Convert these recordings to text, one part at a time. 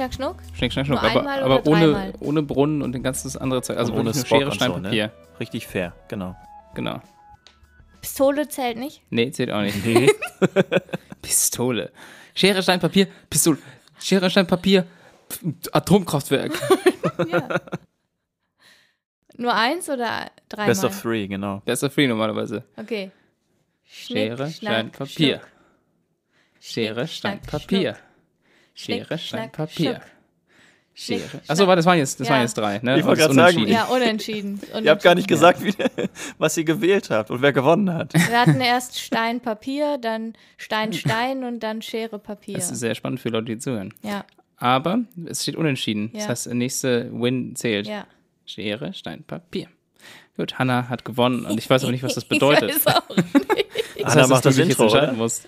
Schnack, Schnuck? Schnick, schnack, schnuck. Nur Aber, einmal aber oder ohne, dreimal? ohne Brunnen und den ganzen andere Zeug. Also Und ohne ohne Spock Schere, und Stein, so, ne? Papier. Richtig fair, genau. Genau. Pistole zählt nicht? Nee, zählt auch nicht. Nee. Pistole. Schere, Stein, Papier, Pistole. Schere, Stein, Papier, Pf- Atomkraftwerk. Ja. Nur eins oder dreimal? Best of three, genau. Best of three normalerweise. Okay. Schnick, Schere, Schnack, Stein, Papier. Schnuck. Schere, Stein, Schnack, Papier. Schnick, Schere, Stein, Papier. Schere. Achso, warte, das waren jetzt, das Ja. waren jetzt drei, ne? Ich wollte das gerade sagen, Unentschieden. Ja, unentschieden. Ihr habt gar nicht Unentschieden. gesagt, wie, was ihr gewählt habt und wer gewonnen hat. Wir hatten erst Stein, Papier, dann Stein, Stein und dann Schere, Papier. Das ist sehr spannend für Leute, die zuhören. Ja, Aber es steht unentschieden. Das Ja. heißt, der nächste Win zählt. ja. Schere, Stein, Papier. Gut, Hannah hat gewonnen und ich weiß aber nicht, was das bedeutet. Ich weiß auch nicht. Das heißt, macht das Intro, entscheiden musst.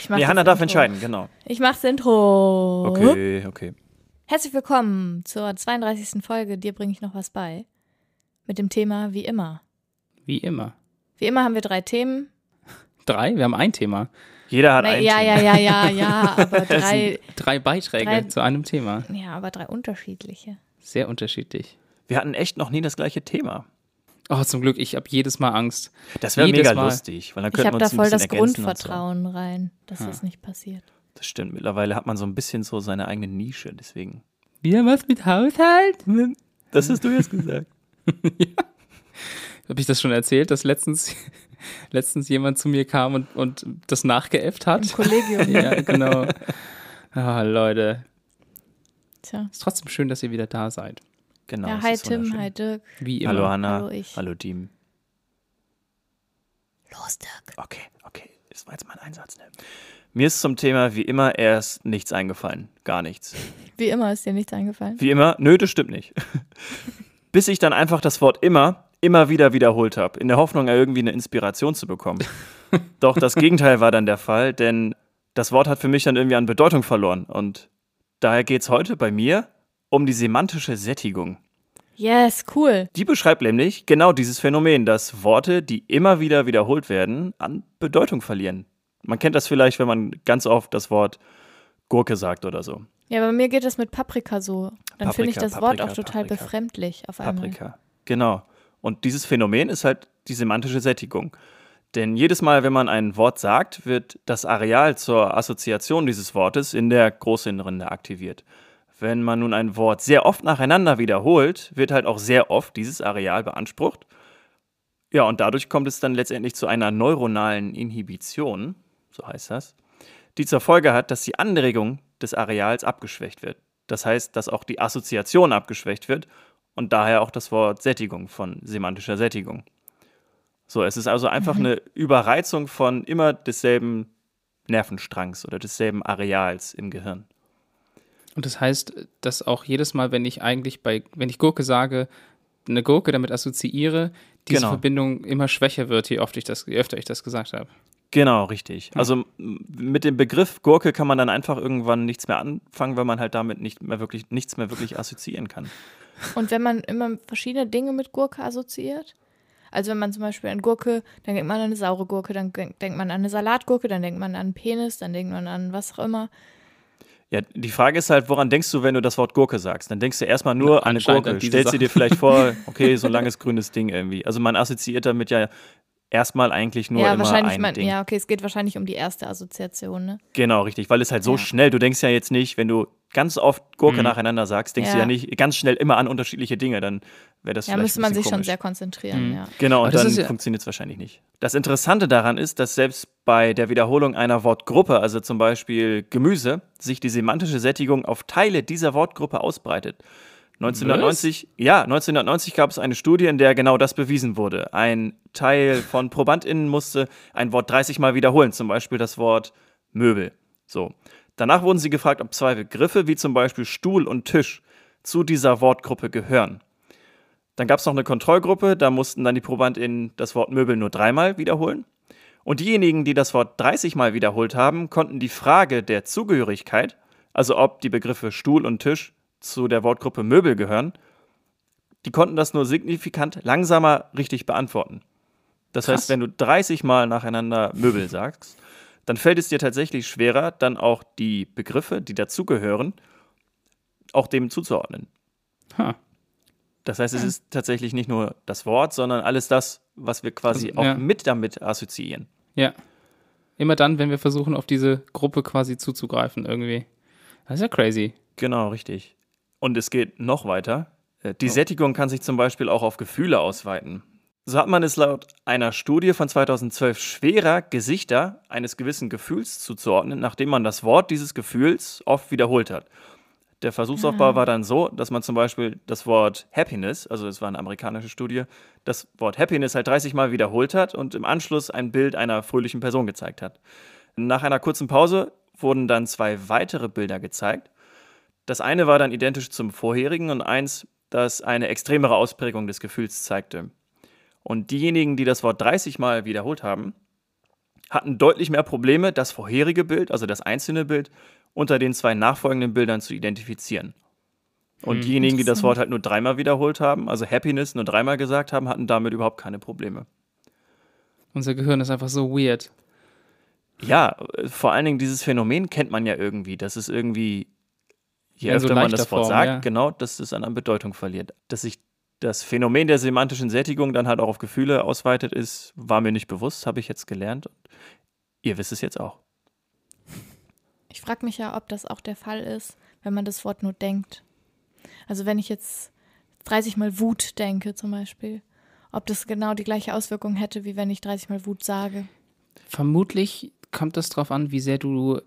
Ich mach Nee, das Hannah darf Intro. entscheiden, genau. Ich mach's Intro. Okay, okay. Herzlich willkommen zur 32. Folge. Dir bringe ich noch was bei. Mit dem Thema wie immer. Wie immer. Wie immer haben wir drei Themen. Drei? Wir haben ein Thema. Jeder hat Na, ein ja, Thema. ja, ja, ja, ja, aber drei, Drei Beiträge Drei- zu einem Thema. ja, aber drei unterschiedliche. Sehr unterschiedlich. Wir hatten echt noch nie das gleiche Thema. Oh, zum Glück, ich habe jedes Mal Angst. Das wäre mega Mal. lustig, weil dann Ich könnten habe wir da ein voll bisschen das Grundvertrauen rein, dass das nicht passiert. So. Das stimmt. Mittlerweile hat man so ein bisschen so seine eigene Nische, deswegen. Wieder was mit Haushalt? Das hast du jetzt gesagt. Habe ich das schon erzählt, dass letztens, letztens jemand zu mir kam und, und das nachgeäfft Im hat? Kollegium. ja, genau. Ah, Leute. Tja. Ist trotzdem schön, dass ihr wieder da seid. Genau. Ja, hi ist Tim, hi Dirk. Wie immer. Hallo Hanna. Hallo ich. Hallo Diem. Los, Dirk. Okay, okay. Das war jetzt mein Einsatz. Ne? Mir ist zum Thema wie immer erst nichts eingefallen. Gar nichts. Wie immer ist dir nichts eingefallen. Wie immer, nö, das stimmt nicht. Bis ich dann einfach das Wort immer immer wieder wiederholt habe, in der Hoffnung, irgendwie eine Inspiration zu bekommen. Doch das Gegenteil war dann der Fall, denn das Wort hat für mich dann irgendwie an Bedeutung verloren. Und daher geht es heute bei mir um die semantische Sättigung. Yes, cool. Die beschreibt nämlich genau dieses Phänomen, dass Worte, die immer wieder wiederholt werden, an Bedeutung verlieren. Man kennt das vielleicht, wenn man ganz oft das Wort Gurke sagt oder so. Ja, bei mir geht das mit Paprika so. Dann finde ich Paprika, das Wort Paprika, auch total Paprika. befremdlich auf einmal. Paprika. Genau. Und dieses Phänomen ist halt die semantische Sättigung. Denn jedes Mal, wenn man ein Wort sagt, wird das Areal zur Assoziation dieses Wortes in der Großhirnrinde aktiviert. Wenn man nun ein Wort sehr oft nacheinander wiederholt, wird halt auch sehr oft dieses Areal beansprucht. Ja, und dadurch kommt es dann letztendlich zu einer neuronalen Inhibition, so heißt das, die zur Folge hat, dass die Anregung des Areals abgeschwächt wird. Das heißt, dass auch die Assoziation abgeschwächt wird und daher auch das Wort Sättigung von semantischer Sättigung. So, es ist also einfach eine Überreizung von immer desselben Nervenstrangs oder desselben Areals im Gehirn. Und das heißt, dass auch jedes Mal, wenn ich eigentlich bei, wenn ich Gurke sage, eine Gurke damit assoziiere, diese Genau. Verbindung immer schwächer wird, je, oft ich das, je öfter ich das gesagt habe. Genau, richtig. Also m- mit dem Begriff Gurke kann man dann einfach irgendwann nichts mehr anfangen, weil man halt damit nicht mehr wirklich nichts mehr wirklich assoziieren kann. Und wenn man immer verschiedene Dinge mit Gurke assoziiert, also wenn man zum Beispiel an Gurke, dann denkt man an eine saure Gurke, dann denk- denkt man an eine Salatgurke, dann denkt man an einen Penis, dann denkt man an was auch immer. Ja, die Frage ist halt, woran denkst du, wenn du das Wort Gurke sagst? Dann denkst du erstmal nur an eine Gurke. an Stellst du dir vielleicht vor, okay, so ein langes grünes Ding irgendwie. Also man assoziiert damit ja erstmal eigentlich nur ja, immer wahrscheinlich, ein man, Ding. ja, okay, es geht wahrscheinlich um die erste Assoziation, ne? Genau, richtig, weil es halt so Ja. schnell, du denkst ja jetzt nicht, wenn du ganz oft Gurke Mhm. nacheinander sagst, denkst du Ja. ja nicht ganz schnell immer an unterschiedliche Dinge, dann wäre das Ja, vielleicht müsste ein man sich schon komisch. sehr konzentrieren, Mhm. ja. Genau, und das dann ja- funktioniert es wahrscheinlich nicht. Das Interessante daran ist, dass selbst bei der Wiederholung einer Wortgruppe, also zum Beispiel Gemüse, sich die semantische Sättigung auf Teile dieser Wortgruppe ausbreitet. 1990, ja, 1990 gab es eine Studie, in der genau das bewiesen wurde. Ein Teil von ProbandInnen musste ein Wort 30 Mal wiederholen, zum Beispiel das Wort Möbel. So. Danach wurden sie gefragt, ob zwei Begriffe wie zum Beispiel Stuhl und Tisch zu dieser Wortgruppe gehören. Dann gab es noch eine Kontrollgruppe, da mussten dann die ProbandInnen das Wort Möbel nur dreimal wiederholen. Und diejenigen, die das Wort 30 Mal wiederholt haben, konnten die Frage der Zugehörigkeit, also ob die Begriffe Stuhl und Tisch zu der Wortgruppe Möbel gehören, die konnten das nur signifikant langsamer richtig beantworten. Das Krass. heißt, wenn du 30 Mal nacheinander Möbel sagst, dann fällt es dir tatsächlich schwerer, dann auch die Begriffe, die dazugehören, auch dem zuzuordnen. Ha. Das heißt, es ist tatsächlich nicht nur das Wort, sondern alles das, was wir quasi Also, auch ja. mit damit assoziieren. Ja. Immer dann, wenn wir versuchen, auf diese Gruppe quasi zuzugreifen, irgendwie. Das ist ja crazy. Genau, richtig. Und es geht noch weiter. Äh, Die. Sättigung kann sich zum Beispiel auch auf Gefühle ausweiten. So hat man es laut einer Studie von 2012 schwerer, Gesichter eines gewissen Gefühls zuzuordnen, nachdem man das Wort dieses Gefühls oft wiederholt hat. Der Versuchsaufbau war dann so, dass man zum Beispiel das Wort Happiness, also es war eine amerikanische Studie, das Wort Happiness halt 30 Mal wiederholt hat und im Anschluss ein Bild einer fröhlichen Person gezeigt hat. Nach einer kurzen Pause wurden dann zwei weitere Bilder gezeigt. Das eine war dann identisch zum vorherigen und eins, das eine extremere Ausprägung des Gefühls zeigte. Und diejenigen, die das Wort 30 Mal wiederholt haben, hatten deutlich mehr Probleme, das vorherige Bild, also das einzelne Bild, unter den zwei nachfolgenden Bildern zu identifizieren. Und Hm, diejenigen, die das. Wort halt nur dreimal wiederholt haben, also Happiness nur dreimal gesagt haben, hatten damit überhaupt keine Probleme. Unser Gehirn ist einfach so weird. Ja, vor allen Dingen dieses Phänomen kennt man ja irgendwie. Das ist irgendwie, je Ja, in so öfter man das Wort Form, sagt, ja. genau, dass es an an Bedeutung verliert. Dass sich das Phänomen der semantischen Sättigung dann halt auch auf Gefühle ausweitet ist, war mir nicht bewusst, habe ich jetzt gelernt. Und ihr wisst es jetzt auch. Ich frage mich ja, ob das auch der Fall ist, wenn man das Wort nur denkt. Also wenn ich jetzt 30 Mal Wut denke zum Beispiel, ob das genau die gleiche Auswirkung hätte, wie wenn ich 30 Mal Wut sage. Vermutlich kommt es darauf an, wie sehr du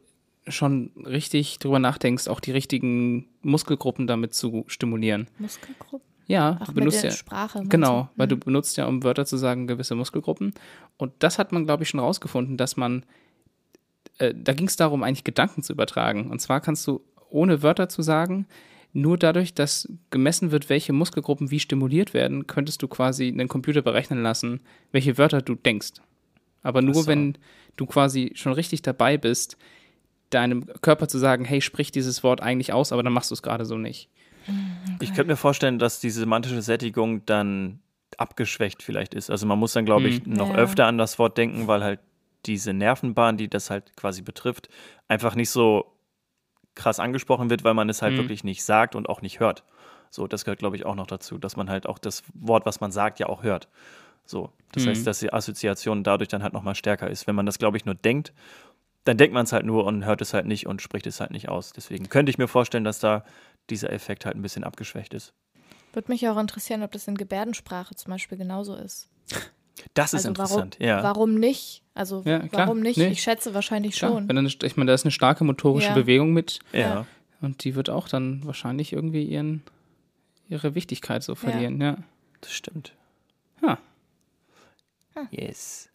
schon richtig drüber nachdenkst, auch die richtigen Muskelgruppen damit zu stimulieren. Muskelgruppen? Ja, Ach, du benutzt ja. Sprache. Genau, du? weil du Mhm. benutzt ja, um Wörter zu sagen, gewisse Muskelgruppen. Und das hat man, glaube ich, schon rausgefunden, dass man, äh, da ging es darum, eigentlich Gedanken zu übertragen. Und zwar kannst du, ohne Wörter zu sagen, nur dadurch, dass gemessen wird, welche Muskelgruppen wie stimuliert werden, könntest du quasi einen Computer berechnen lassen, welche Wörter du denkst. Aber nur, so. wenn du quasi schon richtig dabei bist, deinem Körper zu sagen, hey, sprich dieses Wort eigentlich aus, aber dann machst du es gerade so nicht. Ich könnte mir vorstellen, dass die semantische Sättigung dann abgeschwächt vielleicht ist. Also man muss dann, glaube ich, noch Ja. öfter an das Wort denken, weil halt diese Nervenbahn, die das halt quasi betrifft, einfach nicht so krass angesprochen wird, weil man es halt Mhm. wirklich nicht sagt und auch nicht hört. So, das gehört, glaube ich, auch noch dazu, dass man halt auch das Wort, was man sagt, ja auch hört. So, das Mhm. heißt, dass die Assoziation dadurch dann halt nochmal stärker ist. Wenn man das, glaube ich, nur denkt, dann denkt man es halt nur und hört es halt nicht und spricht es halt nicht aus. Deswegen könnte ich mir vorstellen, dass da dieser Effekt halt ein bisschen abgeschwächt ist. Würde mich auch interessieren, ob das in Gebärdensprache zum Beispiel genauso ist. Das ist also interessant, warum, ja. warum nicht? Also Ja, warum nicht? Nee. Ich schätze wahrscheinlich Klar, schon. wenn dann, ich meine, da ist eine starke motorische Ja. Bewegung mit ja. Und die wird auch dann wahrscheinlich irgendwie ihren, ihre Wichtigkeit so verlieren, ja. Das stimmt. Ha. Yes.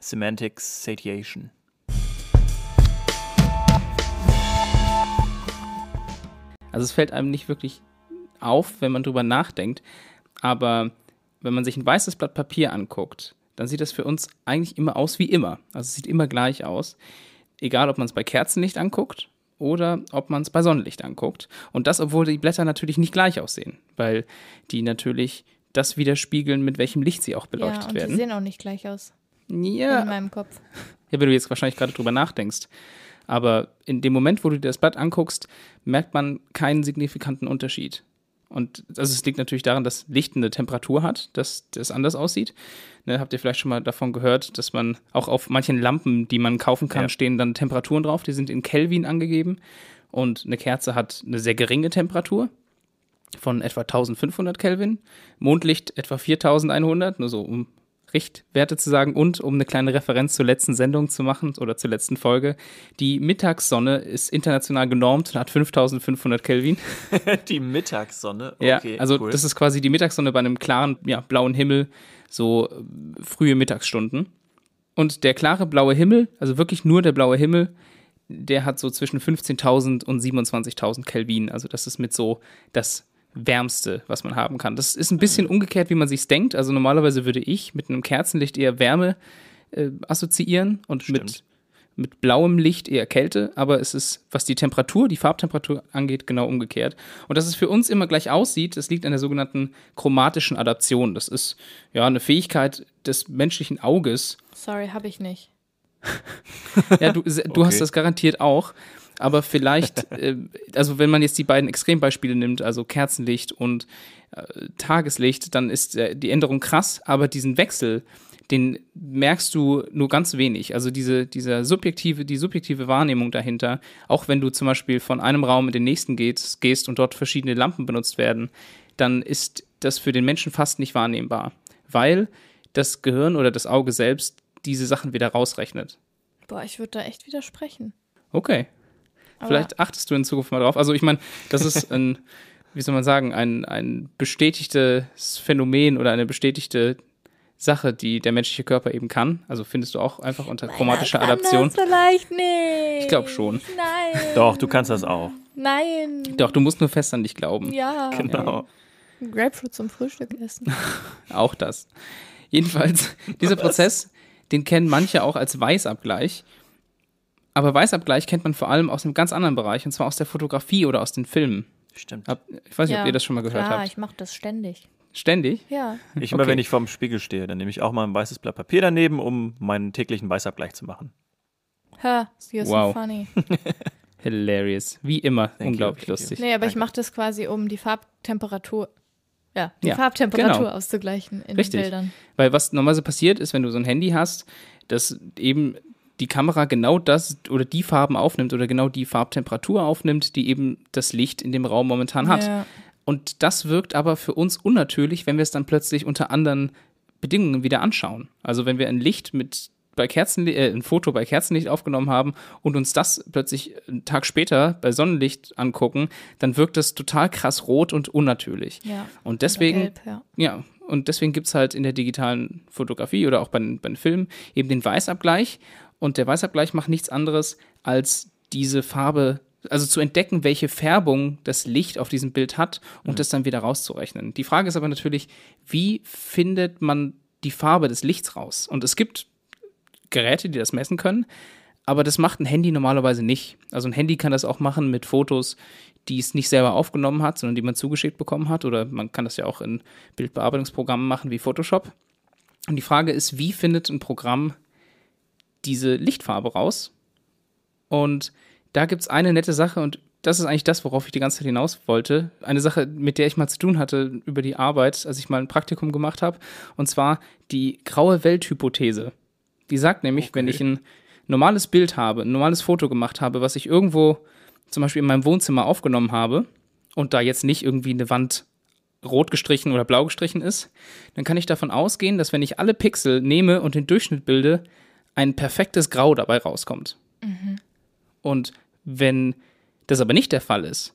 Semantic Satiation. Also es fällt einem nicht wirklich auf, wenn man drüber nachdenkt, aber wenn man sich ein weißes Blatt Papier anguckt, dann sieht das für uns eigentlich immer aus wie immer. Also es sieht immer gleich aus. Egal, ob man es bei Kerzenlicht anguckt oder ob man es bei Sonnenlicht anguckt. Und das, obwohl die Blätter natürlich nicht gleich aussehen, weil die natürlich das widerspiegeln, mit welchem Licht sie auch ja, beleuchtet und die werden. sehen auch nicht gleich aus Ja, in meinem Kopf. Ja, wenn du jetzt wahrscheinlich gerade drüber nachdenkst. Aber in dem Moment, wo du dir das Blatt anguckst, merkt man keinen signifikanten Unterschied. Und also es liegt natürlich daran, dass Licht eine Temperatur hat, dass das anders aussieht. Ne, habt ihr vielleicht schon mal davon gehört, dass man auch auf manchen Lampen, die man kaufen kann, Ja. stehen dann Temperaturen drauf, die sind in Kelvin angegeben. Und eine Kerze hat eine sehr geringe Temperatur von etwa 1500 Kelvin, Mondlicht etwa 4100, nur so um Richtwerte zu sagen und um eine kleine Referenz zur letzten Sendung zu machen oder zur letzten Folge. Die Mittagssonne ist international genormt und hat 5500 Kelvin. die Mittagssonne. Ja, Okay, also cool. das ist quasi die Mittagssonne bei einem klaren, ja, blauen Himmel, so äh, frühe Mittagsstunden. Und der klare blaue Himmel, also wirklich nur der blaue Himmel, der hat so zwischen 15.000 und 27.000 Kelvin. Also das ist mit so das Wärmste, was man haben kann. Das ist ein bisschen umgekehrt, wie man sich denkt. Also normalerweise würde ich mit einem Kerzenlicht eher Wärme äh, assoziieren und mit, mit blauem Licht eher Kälte, aber es ist, was die Temperatur, die Farbtemperatur angeht, genau umgekehrt. Und dass es für uns immer gleich aussieht, das liegt an der sogenannten chromatischen Adaption. Das ist ja eine Fähigkeit des menschlichen Auges, Sorry, habe ich nicht. ja, du, du Okay. hast das garantiert auch. Aber vielleicht, äh, also wenn man jetzt die beiden Extrembeispiele nimmt, also Kerzenlicht und äh, Tageslicht, dann ist äh, die Änderung krass, aber diesen Wechsel, den merkst du nur ganz wenig. Also diese, dieser subjektive, die subjektive Wahrnehmung dahinter, auch wenn du zum Beispiel von einem Raum in den nächsten gehst, gehst und dort verschiedene Lampen benutzt werden, dann ist das für den Menschen fast nicht wahrnehmbar, weil das Gehirn oder das Auge selbst diese Sachen wieder rausrechnet. Boah, ich würde da echt widersprechen. Okay. Aber Vielleicht achtest du in Zukunft mal drauf. Also ich meine, das ist ein, wie soll man sagen, ein, ein bestätigtes Phänomen oder eine bestätigte Sache, die der menschliche Körper eben kann. Also findest du auch einfach unter chromatischer Meiner kann Adaption. Das vielleicht nicht. Ich glaub schon. Nein. Doch, du kannst das auch. Nein. Doch, du musst nur fest an dich glauben. Ja. Genau. Grapefruit zum Frühstück essen. Auch das. Jedenfalls, dieser Prozess, den kennen manche auch als Weißabgleich. Aber Weißabgleich kennt man vor allem aus einem ganz anderen Bereich, und zwar aus der Fotografie oder aus den Filmen. Stimmt. Hab, ich weiß nicht, ob ihr das schon mal gehört klar, habt. ich mache das ständig. Ständig? Ja. Ich immer, Okay. wenn ich vorm Spiegel stehe, dann nehme ich auch mal ein weißes Blatt Papier daneben, um meinen täglichen Weißabgleich zu machen. Ha, you're Wow. so funny. Hilarious. Wie immer. you, Unglaublich thank you. lustig. Nee, aber ich Danke. mache das quasi, um die Farbtemperatur, ja, die Ja, Farbtemperatur genau. auszugleichen in Richtig. den Bildern. Weil was normalerweise passiert ist, wenn du so ein Handy hast, dass eben die Kamera genau das oder die Farben aufnimmt oder genau die Farbtemperatur aufnimmt, die eben das Licht in dem Raum momentan hat. Ja. Und das wirkt aber für uns unnatürlich, wenn wir es dann plötzlich unter anderen Bedingungen wieder anschauen. Also wenn wir ein Licht mit bei Kerzenlicht, äh, ein Foto bei Kerzenlicht aufgenommen haben und uns das plötzlich einen Tag später bei Sonnenlicht angucken, dann wirkt das total krass rot und unnatürlich. ja. Und deswegen Gelb, ja. ja, und deswegen gibt es halt in der digitalen Fotografie oder auch bei, bei den Filmen eben den Weißabgleich. Und der Weißabgleich macht nichts anderes, als diese Farbe, also zu entdecken, welche Färbung das Licht auf diesem Bild hat und das dann wieder rauszurechnen. Die Frage ist aber natürlich, wie findet man die Farbe des Lichts raus? Und es gibt Geräte, die das messen können, aber das macht ein Handy normalerweise nicht. Also ein Handy kann das auch machen mit Fotos, die es nicht selber aufgenommen hat, sondern die man zugeschickt bekommen hat. Oder man kann das ja auch in Bildbearbeitungsprogrammen machen wie Photoshop. Und die Frage ist, wie findet ein Programm diese Lichtfarbe raus? Und da gibt es eine nette Sache und das ist eigentlich das, worauf ich die ganze Zeit hinaus wollte. Eine Sache, mit der ich mal zu tun hatte über die Arbeit, als ich mal ein Praktikum gemacht habe. Und zwar die graue Welthypothese. Die sagt nämlich, wenn ich ein normales Bild habe, ein normales Foto gemacht habe, was ich irgendwo zum Beispiel in meinem Wohnzimmer aufgenommen habe und da jetzt nicht irgendwie eine Wand rot gestrichen oder blau gestrichen ist, dann kann ich davon ausgehen, dass wenn ich alle Pixel nehme und den Durchschnitt bilde, ein perfektes Grau dabei rauskommt. Und wenn das aber nicht der Fall ist,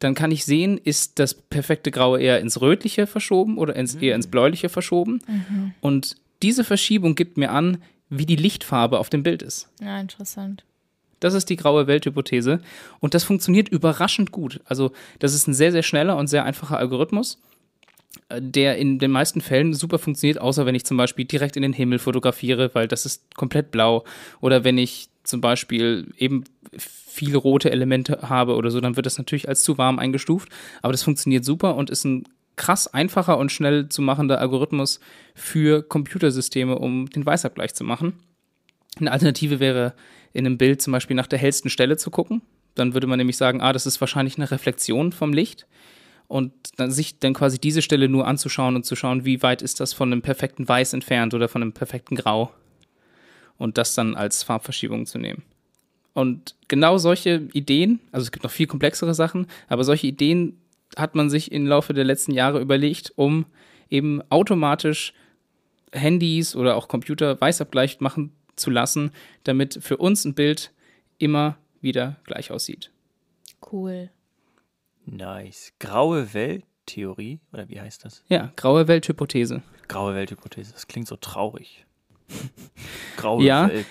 dann kann ich sehen, ist das perfekte Graue eher ins Rötliche verschoben oder ins, eher ins Bläuliche verschoben. Und diese Verschiebung gibt mir an, wie die Lichtfarbe auf dem Bild ist. ja, interessant. Das ist die graue Welthypothese. Und das funktioniert überraschend gut. Also, das ist ein sehr, sehr schneller und sehr einfacher Algorithmus, der in den meisten Fällen super funktioniert, außer wenn ich zum Beispiel direkt in den Himmel fotografiere, weil das ist komplett blau. Oder wenn ich zum Beispiel eben viele rote Elemente habe oder so, dann wird das natürlich als zu warm eingestuft. Aber das funktioniert super und ist ein krass einfacher und schnell zu machender Algorithmus für Computersysteme, um den Weißabgleich zu machen. Eine Alternative wäre, in einem Bild zum Beispiel nach der hellsten Stelle zu gucken. Dann würde man nämlich sagen, ah, das ist wahrscheinlich eine Reflexion vom Licht. Und dann sich dann quasi diese Stelle nur anzuschauen und zu schauen, wie weit ist das von einem perfekten Weiß entfernt oder von einem perfekten Grau. Und das dann als Farbverschiebung zu nehmen. Und genau solche Ideen, also es gibt noch viel komplexere Sachen, aber solche Ideen hat man sich im Laufe der letzten Jahre überlegt, um eben automatisch Handys oder auch Computer Weißabgleich machen zu lassen, damit für uns ein Bild immer wieder gleich aussieht. Cool. Nice. Graue Welttheorie, oder wie heißt das? Ja, graue Welthypothese. Graue Welthypothese. Das klingt so traurig. Graue Ja. Welt.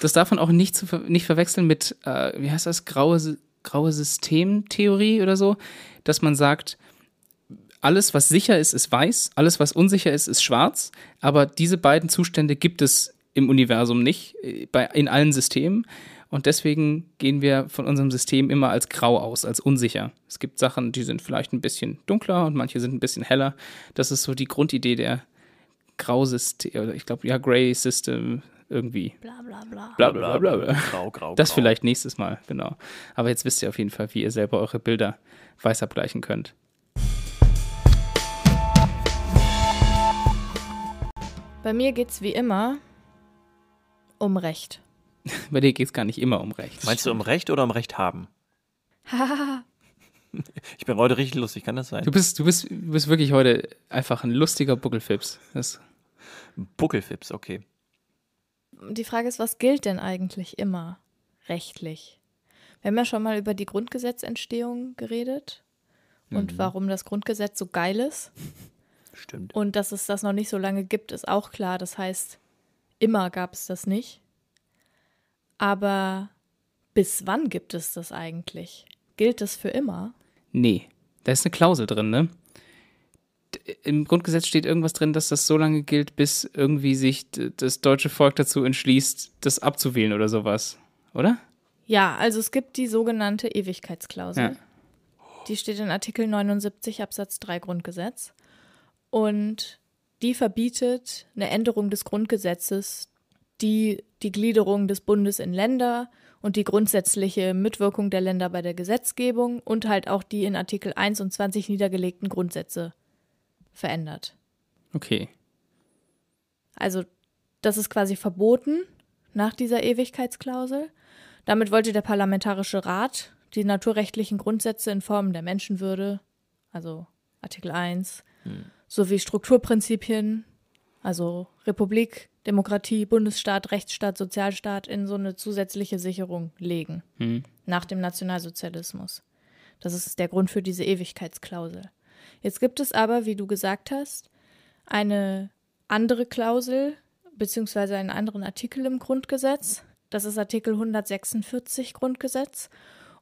Das darf man auch nicht, zu nicht verwechseln mit, äh, wie heißt das, graue, graue Systemtheorie oder so, dass man sagt, alles, was sicher ist, ist weiß, alles, was unsicher ist, ist schwarz, aber diese beiden Zustände gibt es im Universum nicht, äh, bei, in allen Systemen. Und deswegen gehen wir von unserem System immer als grau aus, als unsicher. Es gibt Sachen, die sind vielleicht ein bisschen dunkler und manche sind ein bisschen heller. Das ist so die Grundidee der Grausystem, oder ich glaube, ja, Gray System irgendwie. Bla bla bla. Bla bla bla bla. Grau, grau, Das grau. vielleicht nächstes Mal, genau. Aber jetzt wisst ihr auf jeden Fall, wie ihr selber eure Bilder weiß abgleichen könnt. Bei mir geht es wie immer um Recht. Bei dir geht es gar nicht immer um Recht. Meinst du um Recht oder um Recht haben? Hahaha. Ich bin heute richtig lustig, kann das sein? Du bist, du bist, du bist wirklich heute einfach ein lustiger Buckelfips. Das, Buckelfips, okay. Die Frage ist, was gilt denn eigentlich immer rechtlich? Wir haben ja schon mal über die Grundgesetzentstehung geredet und warum das Grundgesetz so geil ist. Stimmt. Und dass es das noch nicht so lange gibt, ist auch klar. Das heißt, immer gab es das nicht. Aber bis wann gibt es das eigentlich? Gilt es für immer? nee, da ist eine Klausel drin, ne? Im Grundgesetz steht irgendwas drin, dass das so lange gilt, bis irgendwie sich das deutsche Volk dazu entschließt, das abzuwählen oder sowas. Oder? Ja, also es gibt die sogenannte Ewigkeitsklausel. Ja. Die steht in Artikel 79 Absatz 3 Grundgesetz. Und die verbietet eine Änderung des Grundgesetzes, die die Gliederung des Bundes in Länder und die grundsätzliche Mitwirkung der Länder bei der Gesetzgebung und halt auch die in Artikel 1 und 20 niedergelegten Grundsätze verändert. Okay. Also das ist quasi verboten nach dieser Ewigkeitsklausel. Damit wollte der Parlamentarische Rat die naturrechtlichen Grundsätze in Form der Menschenwürde, also Artikel 1, sowie Strukturprinzipien, also Republik, Demokratie, Bundesstaat, Rechtsstaat, Sozialstaat in so eine zusätzliche Sicherung legen Hm. nach dem Nationalsozialismus. Das ist der Grund für diese Ewigkeitsklausel. Jetzt gibt es aber, wie du gesagt hast, eine andere Klausel beziehungsweise einen anderen Artikel im Grundgesetz. Das ist Artikel 146 Grundgesetz.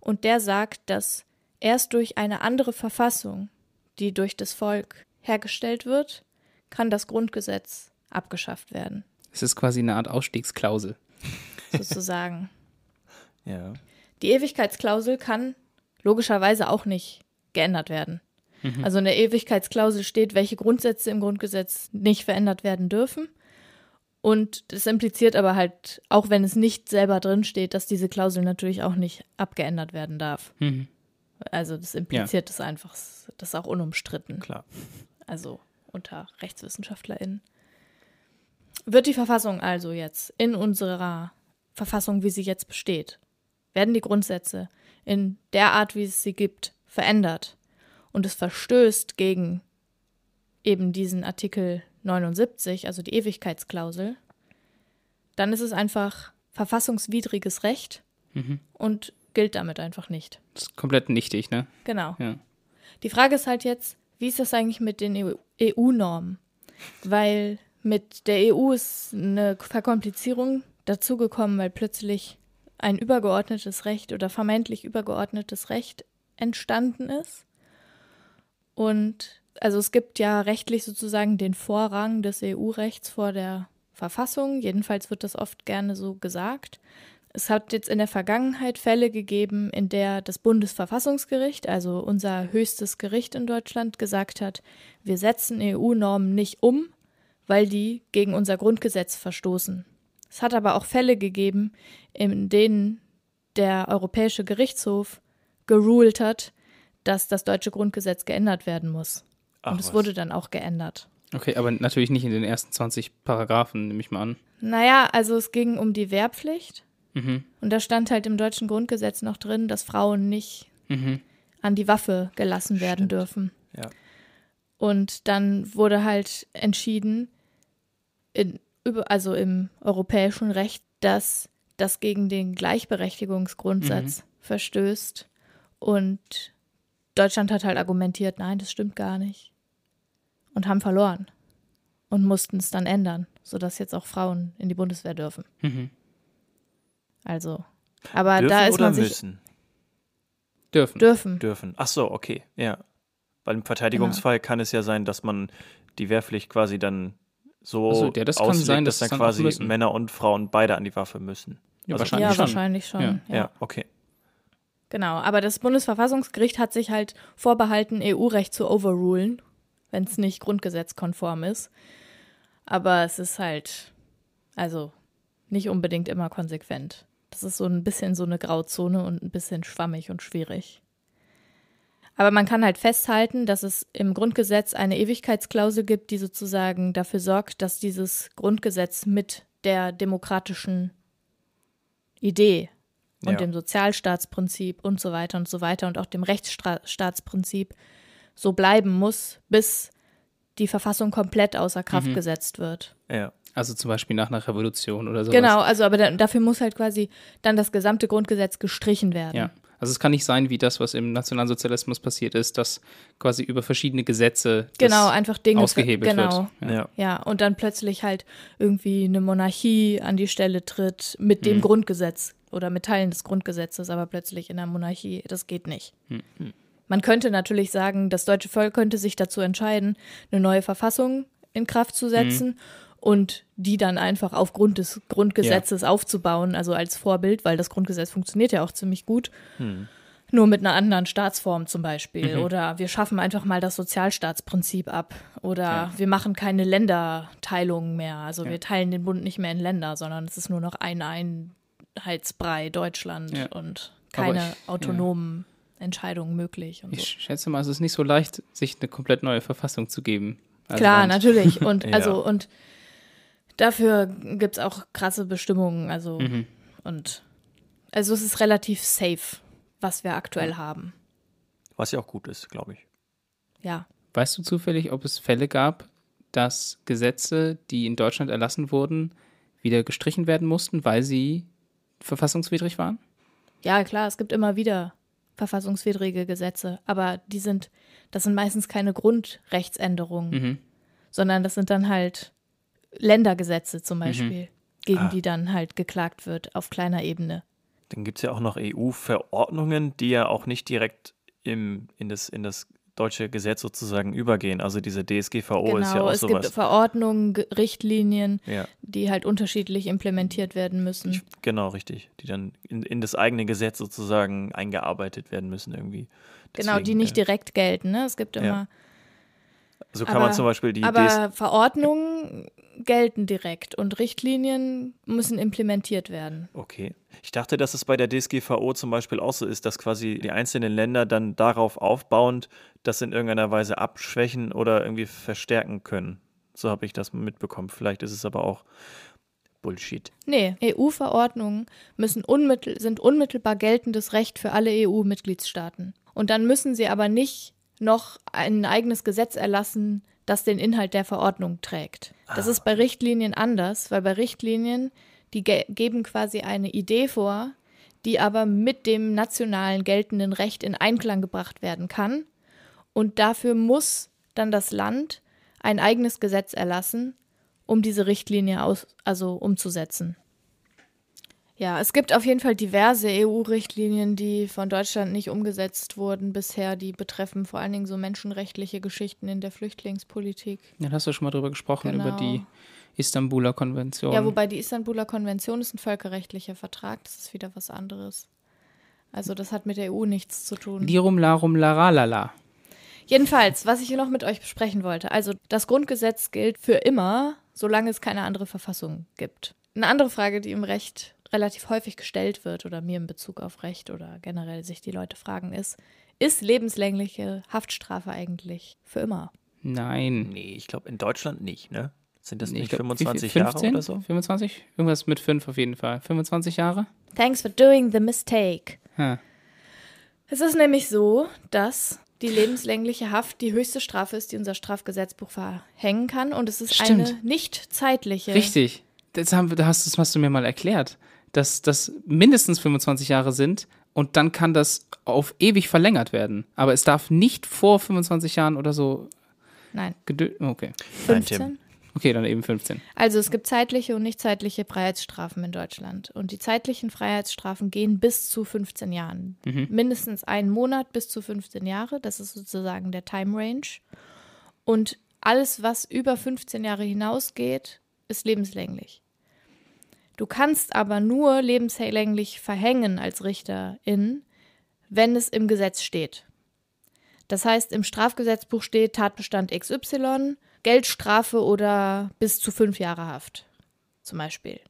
Und der sagt, dass erst durch eine andere Verfassung, die durch das Volk hergestellt wird, kann das Grundgesetz abgeschafft werden, Es ist quasi eine Art Ausstiegsklausel. sozusagen. Ja. Die Ewigkeitsklausel kann logischerweise auch nicht geändert werden. Also in der Ewigkeitsklausel steht, welche Grundsätze im Grundgesetz nicht verändert werden dürfen. Und das impliziert aber halt, auch wenn es nicht selber drin steht, dass diese Klausel natürlich auch nicht abgeändert werden darf. Mhm. Also das impliziert es einfach, das ist auch unumstritten Klar. Also unter RechtswissenschaftlerInnen. Wird die Verfassung also jetzt in unserer Verfassung, wie sie jetzt besteht, werden die Grundsätze in der Art, wie es sie gibt, verändert und es verstößt gegen eben diesen Artikel 79, also die Ewigkeitsklausel, dann ist es einfach verfassungswidriges Recht Mhm. und gilt damit einfach nicht. Das ist komplett nichtig, ne? Genau. Ja. Die Frage ist halt jetzt, wie ist das eigentlich mit den EU-Normen? Weil mit der EU ist eine Verkomplizierung dazugekommen, weil plötzlich ein übergeordnetes Recht oder vermeintlich übergeordnetes Recht entstanden ist. Und also es gibt ja rechtlich sozusagen den Vorrang des EU-Rechts vor der Verfassung. Jedenfalls wird das oft gerne so gesagt. Es hat jetzt in der Vergangenheit Fälle gegeben, in der das Bundesverfassungsgericht, also unser höchstes Gericht in Deutschland, gesagt hat, wir setzen EU-Normen nicht um, weil die gegen unser Grundgesetz verstoßen. Es hat aber auch Fälle gegeben, in denen der Europäische Gerichtshof geruled hat, dass das deutsche Grundgesetz geändert werden muss. Ach, Und es was. wurde dann auch geändert. Okay, aber natürlich nicht in den ersten 20 Paragraphen, nehme ich mal an. Naja, also es ging um die Wehrpflicht. Mhm. Und da stand halt im deutschen Grundgesetz noch drin, dass Frauen nicht Mhm. an die Waffe gelassen werden Stimmt. dürfen. Ja. Und dann wurde halt entschieden, in, also im europäischen Recht, dass das gegen den Gleichberechtigungsgrundsatz verstößt. Und Deutschland hat halt argumentiert, nein, das stimmt gar nicht. Und haben verloren. Und mussten es dann ändern, sodass jetzt auch Frauen in die Bundeswehr dürfen. Mhm. Also, aber Dürfen da ist oder man sich müssen? Dürfen. dürfen. Dürfen. Ach so, okay. Ja. Weil im Verteidigungsfall kann es ja sein, dass man die Wehrpflicht quasi dann so so, ja, das kann auslegt, sein, dass dass dann quasi müssen. Männer und Frauen beide an die Waffe müssen. Ja, Also- wahrscheinlich ja, schon. wahrscheinlich schon. Ja. Ja. Ja, okay. Genau, aber das Bundesverfassungsgericht hat sich halt vorbehalten, EU-Recht zu overrulen, wenn es nicht grundgesetzkonform ist. Aber es ist halt, also nicht unbedingt immer konsequent. Das ist so ein bisschen so eine Grauzone und ein bisschen schwammig und schwierig. Aber man kann halt festhalten, dass es im Grundgesetz eine Ewigkeitsklausel gibt, die sozusagen dafür sorgt, dass dieses Grundgesetz mit der demokratischen Idee und Ja. dem Sozialstaatsprinzip und so weiter und so weiter und auch dem Rechtsstaatsprinzip so bleiben muss, bis die Verfassung komplett außer Kraft gesetzt wird. Ja. Also zum Beispiel nach einer Revolution oder sowas. Genau, also aber da, dafür muss halt quasi dann das gesamte Grundgesetz gestrichen werden. Ja. Also es kann nicht sein, wie das, was im Nationalsozialismus passiert ist, dass quasi über verschiedene Gesetze das Genau, einfach Dinge ausgehebelt genau. wird. Ja. Ja, und dann plötzlich halt irgendwie eine Monarchie an die Stelle tritt mit dem Grundgesetz oder mit Teilen des Grundgesetzes, aber plötzlich in der Monarchie, das geht nicht. Man könnte natürlich sagen, das deutsche Volk könnte sich dazu entscheiden, eine neue Verfassung in Kraft zu setzen und die dann einfach aufgrund des Grundgesetzes aufzubauen, also als Vorbild, weil das Grundgesetz funktioniert ja auch ziemlich gut. Nur mit einer anderen Staatsform zum Beispiel. Oder wir schaffen einfach mal das Sozialstaatsprinzip ab. Oder wir machen keine Länderteilungen mehr. Also wir teilen den Bund nicht mehr in Länder, sondern es ist nur noch ein Einheitsbrei Deutschland Ja. und keine ich- ja. autonomen Entscheidungen möglich und so. Ich schätze mal, es ist nicht so leicht, sich eine komplett neue Verfassung zu geben. als Klar, Land. natürlich. Und Ja. also und dafür gibt es auch krasse Bestimmungen. Also Mhm. und also es ist relativ safe, was wir aktuell haben. Was ja auch gut ist, glaube ich. Ja. Weißt du zufällig, ob es Fälle gab, dass Gesetze, die in Deutschland erlassen wurden, wieder gestrichen werden mussten, weil sie verfassungswidrig waren? Ja, klar, es gibt immer wieder verfassungswidrige Gesetze, aber die sind, das sind meistens keine Grundrechtsänderungen, Mhm. sondern das sind dann halt Ländergesetze zum Beispiel, gegen Ah. die dann halt geklagt wird auf kleiner Ebene. Dann gibt es ja auch noch EU-Verordnungen, die ja auch nicht direkt im, in, das, in das deutsche Gesetz sozusagen übergehen. Also diese DSGVO ist ja genau, auch es sowas. gibt Verordnungen, Ge- Richtlinien, ja, die halt unterschiedlich implementiert werden müssen. ich, genau, richtig. Die dann in, in das eigene Gesetz sozusagen eingearbeitet werden müssen irgendwie. genau, die Deswegen, nicht ja. direkt gelten. Ne? Es gibt Ja. So kann aber- man zum Beispiel die aber Verordnungen gelten direkt und Richtlinien müssen implementiert werden. Okay. Ich dachte, dass es bei der DSGVO zum Beispiel auch so ist, dass quasi die einzelnen Länder dann darauf aufbauend das in irgendeiner Weise abschwächen oder irgendwie verstärken können. So habe ich das mitbekommen. Vielleicht ist es aber auch Bullshit. Nee, EU-Verordnungen müssen unmittel sind unmittelbar geltendes Recht für alle EU-Mitgliedstaaten. Und dann müssen sie aber nicht noch ein eigenes Gesetz erlassen, das den Inhalt der Verordnung trägt. Das ist bei Richtlinien anders, weil bei Richtlinien, die ge geben quasi eine Idee vor, die aber mit dem nationalen geltenden Recht in Einklang gebracht werden kann. Und dafür muss dann das Land ein eigenes Gesetz erlassen, um diese Richtlinie aus, also umzusetzen. Ja, es gibt auf jeden Fall diverse EU-Richtlinien, die von Deutschland nicht umgesetzt wurden bisher. Die betreffen vor allen Dingen so menschenrechtliche Geschichten in der Flüchtlingspolitik. Ja, da hast du schon mal drüber gesprochen, Genau. über die Istanbuler Konvention. Ja, wobei die Istanbuler Konvention ist ein völkerrechtlicher Vertrag. Das ist wieder was anderes. Also das hat mit der EU nichts zu tun. Lirum larum laralala. Jedenfalls, was ich hier noch mit euch besprechen wollte. Also das Grundgesetz gilt für immer, solange es keine andere Verfassung gibt. Eine andere Frage, die im Recht relativ häufig gestellt wird oder mir in Bezug auf Recht oder generell sich die Leute fragen, ist, ist lebenslängliche Haftstrafe eigentlich für immer? Nein. Nee, ich glaube in Deutschland nicht, ne? Sind das Nee, nicht ich glaub, wie viel? 25 Jahre 15? oder so? 25? Irgendwas mit 5 auf jeden Fall. 25 Jahre? Thanks for doing the mistake. Ha. Es ist nämlich so, dass die lebenslängliche Haft die höchste Strafe ist, die unser Strafgesetzbuch verhängen kann. Und es ist Stimmt. eine nicht zeitliche. Richtig. Das, haben wir, da hast, das hast du mir mal erklärt, dass das mindestens 25 Jahre sind und dann kann das auf ewig verlängert werden. Aber es darf nicht vor 25 Jahren oder so Nein, Okay. Nein, 15. Tim. Okay, dann eben 15. Also es gibt zeitliche und nicht zeitliche Freiheitsstrafen in Deutschland. Und die zeitlichen Freiheitsstrafen gehen bis zu 15 Jahren. Mindestens einen Monat bis zu 15 Jahre. Das ist sozusagen der Time Range. Und alles, was über 15 Jahre hinausgeht, ist lebenslänglich. Du kannst aber nur lebenslänglich verhängen als Richterin, wenn es im Gesetz steht. Das heißt, im Strafgesetzbuch steht Tatbestand XY, Geldstrafe oder bis zu fünf Jahre Haft, zum Beispiel.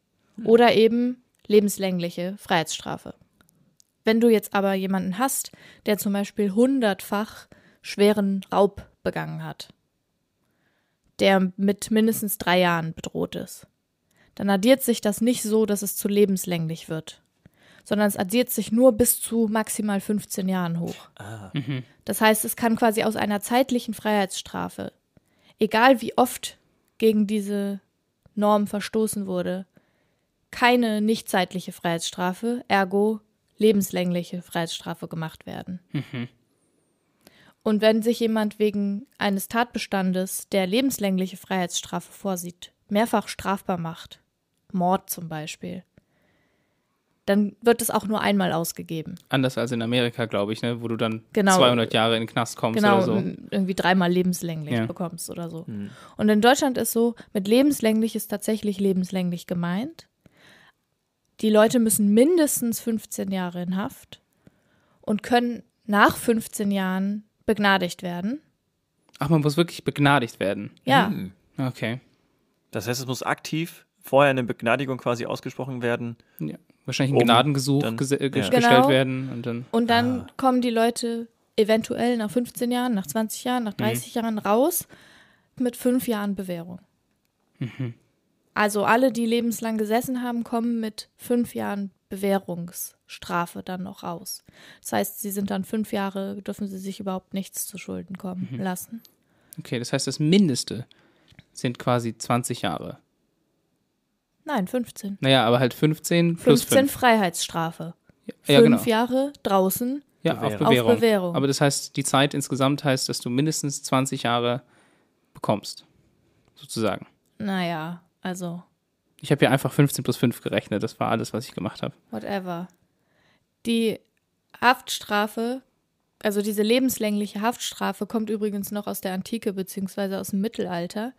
Oder eben lebenslängliche Freiheitsstrafe. Wenn du jetzt aber jemanden hast, der zum Beispiel hundertfach schweren Raub begangen hat, der mit mindestens drei Jahren bedroht ist, dann addiert sich das nicht so, dass es zu lebenslänglich wird, sondern es addiert sich nur bis zu maximal 15 Jahren hoch. Ah. Das heißt, es kann quasi aus einer zeitlichen Freiheitsstrafe, egal wie oft gegen diese Norm verstoßen wurde, keine nicht zeitliche Freiheitsstrafe, ergo lebenslängliche Freiheitsstrafe gemacht werden. Und wenn sich jemand wegen eines Tatbestandes, der lebenslängliche Freiheitsstrafe vorsieht, mehrfach strafbar macht, Mord zum Beispiel, dann wird es auch nur einmal ausgegeben. Anders als in Amerika, glaube ich, ne? wo du dann Genau. 200 Jahre in den Knast kommst Genau, oder so. irgendwie dreimal lebenslänglich Ja. bekommst oder so. Und in Deutschland ist so, mit lebenslänglich ist tatsächlich lebenslänglich gemeint. Die Leute müssen mindestens 15 Jahre in Haft und können nach 15 Jahren begnadigt werden. Ach, man muss wirklich begnadigt werden. Ja, Hm. Okay. Das heißt, es muss aktiv vorher eine Begnadigung quasi ausgesprochen werden. Ja. Wahrscheinlich ein Um Gnadengesuch dann- äh, ja. gestellt Genau. werden und dann. und dann kommen die Leute eventuell nach 15 Jahren, nach 20 Jahren, nach 30 Jahren raus mit fünf Jahren Bewährung. Also alle, die lebenslang gesessen haben, kommen mit fünf Jahren Bewährungsstrafe dann noch raus. Das heißt, sie sind dann fünf Jahre, dürfen sie sich überhaupt nichts zu Schulden kommen lassen. Okay, das heißt, das Mindeste sind quasi 20 Jahre. Nein, 15. Naja, aber halt 15 plus 15 5. Freiheitsstrafe. Ja, fünf genau. Jahre draußen. Ja, auf Bewährung. Auf Bewährung. Aber das heißt, die Zeit insgesamt heißt, dass du mindestens 20 Jahre bekommst. Sozusagen. Naja, also Ich habe ja einfach 15 plus 5 gerechnet. Das war alles, was ich gemacht habe. whatever. Die Haftstrafe, also diese lebenslängliche Haftstrafe, kommt übrigens noch aus der Antike beziehungsweise aus dem Mittelalter.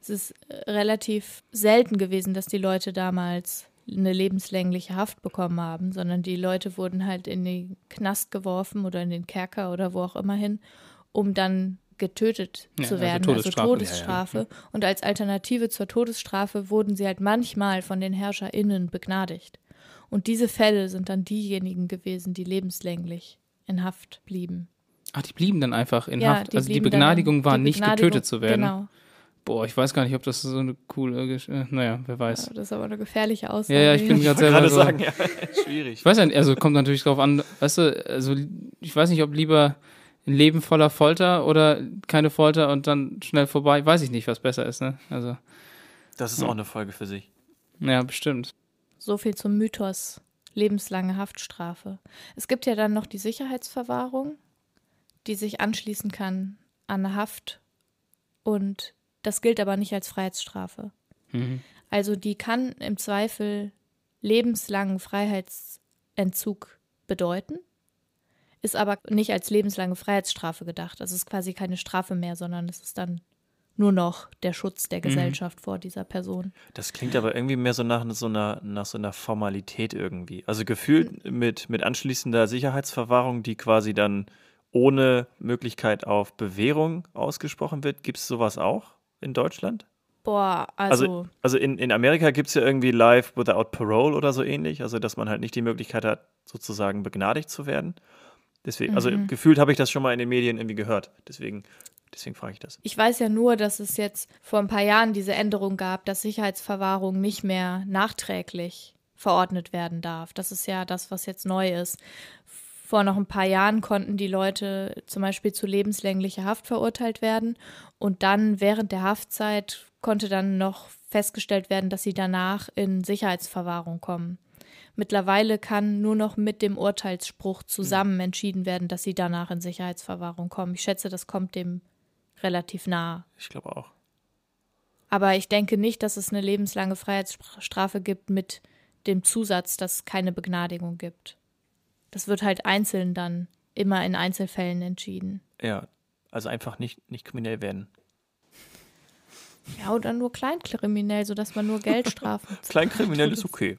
Es ist äh, relativ selten gewesen, dass die Leute damals eine lebenslängliche Haft bekommen haben, sondern die Leute wurden halt in den Knast geworfen oder in den Kerker oder wo auch immer hin, um dann getötet Ja, zu also werden, Todesstrafe. also Todesstrafe. Und als Alternative zur Todesstrafe wurden sie halt manchmal von den HerrscherInnen begnadigt. Und diese Fälle sind dann diejenigen gewesen, die lebenslänglich in Haft blieben. Ach, die blieben dann einfach in Haft. also die blieben dann- Begnadigung war die nicht Begnadigung- getötet zu werden. Genau. Boah, ich weiß gar nicht, ob das so eine coole. Gesch äh, naja, wer weiß. Das ist aber eine gefährliche Aussage. Ja, ja, ich bin Ich gerade selber so. sagen, ja, schwierig. Ich weiß ja also kommt natürlich drauf an, weißt du, also ich weiß nicht, ob lieber ein Leben voller Folter oder keine Folter und dann schnell vorbei. Weiß ich nicht, was besser ist, ne? Also, Das ist auch eine Folge für sich. ja, bestimmt. So viel zum Mythos lebenslange Haftstrafe. Es gibt ja dann noch die Sicherheitsverwahrung, die sich anschließen kann an eine Haft und das gilt aber nicht als Freiheitsstrafe. Mhm. Also die kann im Zweifel lebenslangen Freiheitsentzug bedeuten, ist aber nicht als lebenslange Freiheitsstrafe gedacht. Das ist quasi keine Strafe mehr, sondern es ist dann nur noch der Schutz der Gesellschaft vor dieser Person. Das klingt aber irgendwie mehr so nach so einer, nach so einer Formalität irgendwie. Also gefühlt mit, mit anschließender Sicherheitsverwahrung, die quasi dann ohne Möglichkeit auf Bewährung ausgesprochen wird. Gibt es sowas auch in Deutschland? Boah, also, Also, also in, in Amerika gibt es ja irgendwie Life without Parole oder so ähnlich, also dass man halt nicht die Möglichkeit hat, sozusagen begnadigt zu werden. Deswegen, also Mhm. gefühlt habe ich das schon mal in den Medien irgendwie gehört. Deswegen, deswegen frage ich das. ich weiß ja nur, dass es jetzt vor ein paar Jahren diese Änderung gab, dass Sicherheitsverwahrung nicht mehr nachträglich verordnet werden darf. Das ist ja das, was jetzt neu ist. Vor noch ein paar Jahren konnten die Leute zum Beispiel zu lebenslänglicher Haft verurteilt werden und dann während der Haftzeit konnte dann noch festgestellt werden, dass sie danach in Sicherheitsverwahrung kommen. Mittlerweile kann nur noch mit dem Urteilsspruch zusammen entschieden werden, dass sie danach in Sicherheitsverwahrung kommen. Ich schätze, das kommt dem relativ nah. Ich glaube auch. Aber ich denke nicht, dass es eine lebenslange Freiheitsstrafe gibt mit dem Zusatz, dass es keine Begnadigung gibt. Das wird halt einzeln dann immer in Einzelfällen entschieden. Ja, also einfach nicht, nicht kriminell werden. Ja, oder nur kleinkriminell, sodass man nur Geldstrafen zahlt. Kleinkriminell ist okay.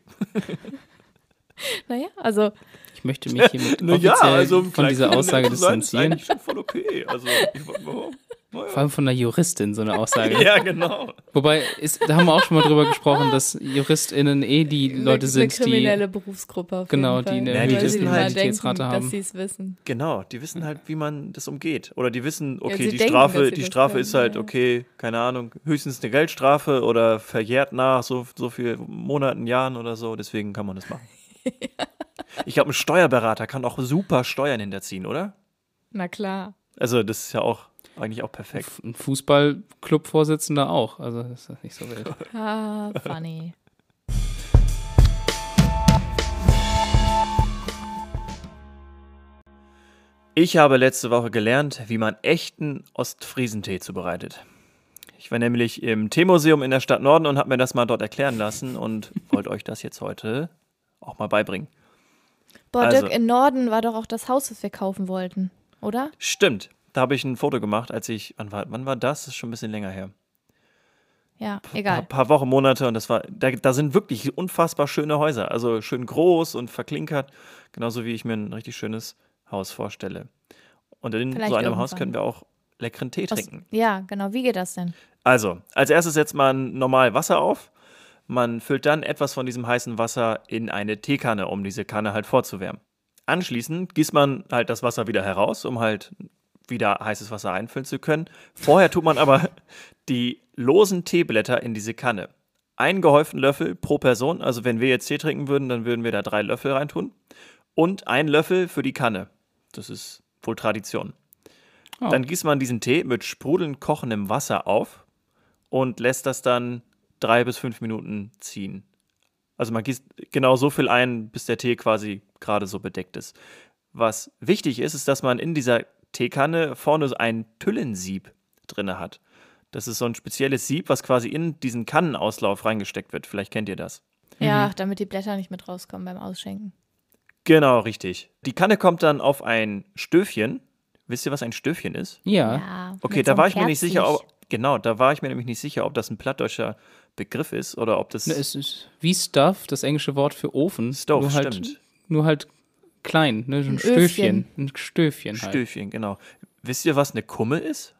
Naja, also Ich möchte mich hiermit Na ja, offiziell also von dieser Aussage distanzieren. eigentlich schon voll okay. Also, ich, warum? Vor allem von einer Juristin so eine Aussage. Ja, genau. Wobei, ist, da haben wir auch schon mal drüber gesprochen, dass JuristInnen eh die Leute sind, eine kriminelle die. Berufsgruppe auf Genau, jeden Fall. die eine Ja, die wissen halt- denken, haben. dass sie es wissen. Genau, die wissen halt, wie man das umgeht. Oder die wissen, okay, sie die denken, Strafe, die Strafe können, ist halt, ja. okay, keine Ahnung, höchstens eine Geldstrafe oder verjährt nach so, so viel Monaten, Jahren oder so. Deswegen kann man das machen. Ich glaube, ein Steuerberater kann auch super Steuern hinterziehen, oder? Na klar. Also, das ist ja auch eigentlich auch perfekt. Ein Fußballclub-Vorsitzender auch. Also, das ist nicht so wild. Ah, funny. Ich habe letzte Woche gelernt, wie man echten Ostfriesentee zubereitet. Ich war nämlich im Teemuseum in der Stadt Norden und habe mir das mal dort erklären lassen und wollte euch das jetzt heute auch mal beibringen. Boah, Also- Dirk, in Norden war doch auch das Haus, das wir kaufen wollten, oder? Stimmt, da habe ich ein Foto gemacht, als ich, wann war, wann war das? Das ist schon ein bisschen länger her. Ja, Ein egal. paar, paar Wochen, Monate und das war, da, da sind wirklich unfassbar schöne Häuser. Also schön groß und verklinkert, genauso wie ich mir ein richtig schönes Haus vorstelle. Und in Vielleicht so einem Haus irgendwann. können wir auch leckeren Tee Aus- trinken. ja, genau. Wie geht das denn? Also, als erstes setzt man normal Wasser auf. Man füllt dann etwas von diesem heißen Wasser in eine Teekanne, um diese Kanne halt vorzuwärmen. Anschließend gießt man halt das Wasser wieder heraus, um halt wieder heißes Wasser einfüllen zu können. Vorher tut man aber die losen Teeblätter in diese Kanne. Einen gehäuften Löffel pro Person, also wenn wir jetzt Tee trinken würden, dann würden wir da drei Löffel reintun. Und einen Löffel für die Kanne. Das ist wohl Tradition. Oh. Dann gießt man diesen Tee mit sprudelnd kochendem Wasser auf und lässt das dann drei bis fünf Minuten ziehen. Also man gießt genau so viel ein, bis der Tee quasi gerade so bedeckt ist. Was wichtig ist, ist, dass man in dieser Teekanne vorne so ein Tüllensieb drinne hat. Das ist so ein spezielles Sieb, was quasi in diesen Kannenauslauf reingesteckt wird. Vielleicht kennt ihr das. Ja, damit die Blätter nicht mit rauskommen beim Ausschenken. Genau, richtig. Die Kanne kommt dann auf ein Stöfchen. Wisst ihr, was ein Stöfchen ist? Ja. Ja. Okay, da so war ich mir nicht sicher, ob, genau, da war ich mir nämlich nicht sicher, ob das ein plattdeutscher Begriff ist oder ob das Ne, Es ist wie Stuff, das englische Wort für Ofen. Stove, nur halt, stimmt. Nur halt klein, ne? so ein, Ein Stöfchen. Öfchen. Ein Stöfchen halt. Stöfchen, genau. Wisst ihr, was eine Kumme ist?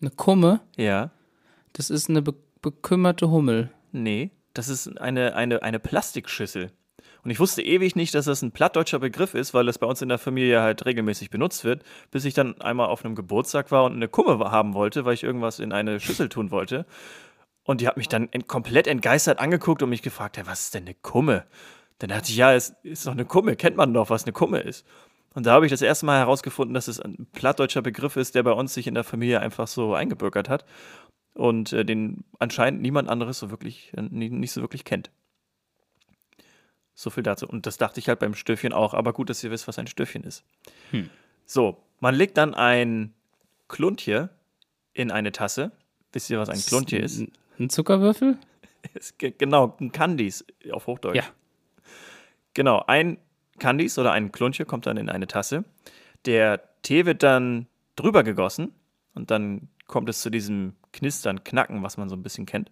Eine Kumme, Ja. das ist eine be bekümmerte Hummel. Nee, das ist eine, eine, eine Plastikschüssel. Und ich wusste ewig nicht, dass das ein plattdeutscher Begriff ist, weil das bei uns in der Familie halt regelmäßig benutzt wird, bis ich dann einmal auf einem Geburtstag war und eine Kumme haben wollte, weil ich irgendwas in eine Schüssel tun wollte. Und die hat mich dann ent komplett entgeistert angeguckt und mich gefragt, hey, was ist denn eine Kumme? Dann dachte ich, ja, es ist doch eine Kumme, kennt man doch, was eine Kumme ist. Und da habe ich das erste Mal herausgefunden, dass es ein plattdeutscher Begriff ist, der bei uns sich in der Familie einfach so eingebürgert hat und äh, den anscheinend niemand anderes so wirklich, äh, nicht so wirklich kennt. So viel dazu. Und das dachte ich halt beim Stöfchen auch, aber gut, dass ihr wisst, was ein Stöfchen ist. Hm. So, man legt dann ein Kluntje in eine Tasse. Wisst ihr, was ein Kluntje ist? Ein, Zuckerwürfel? genau, ein Candies auf Hochdeutsch. Ja. Genau, ein Candies oder ein Kluntje kommt dann in eine Tasse. Der Tee wird dann drüber gegossen und dann kommt es zu diesem Knistern, Knacken, was man so ein bisschen kennt.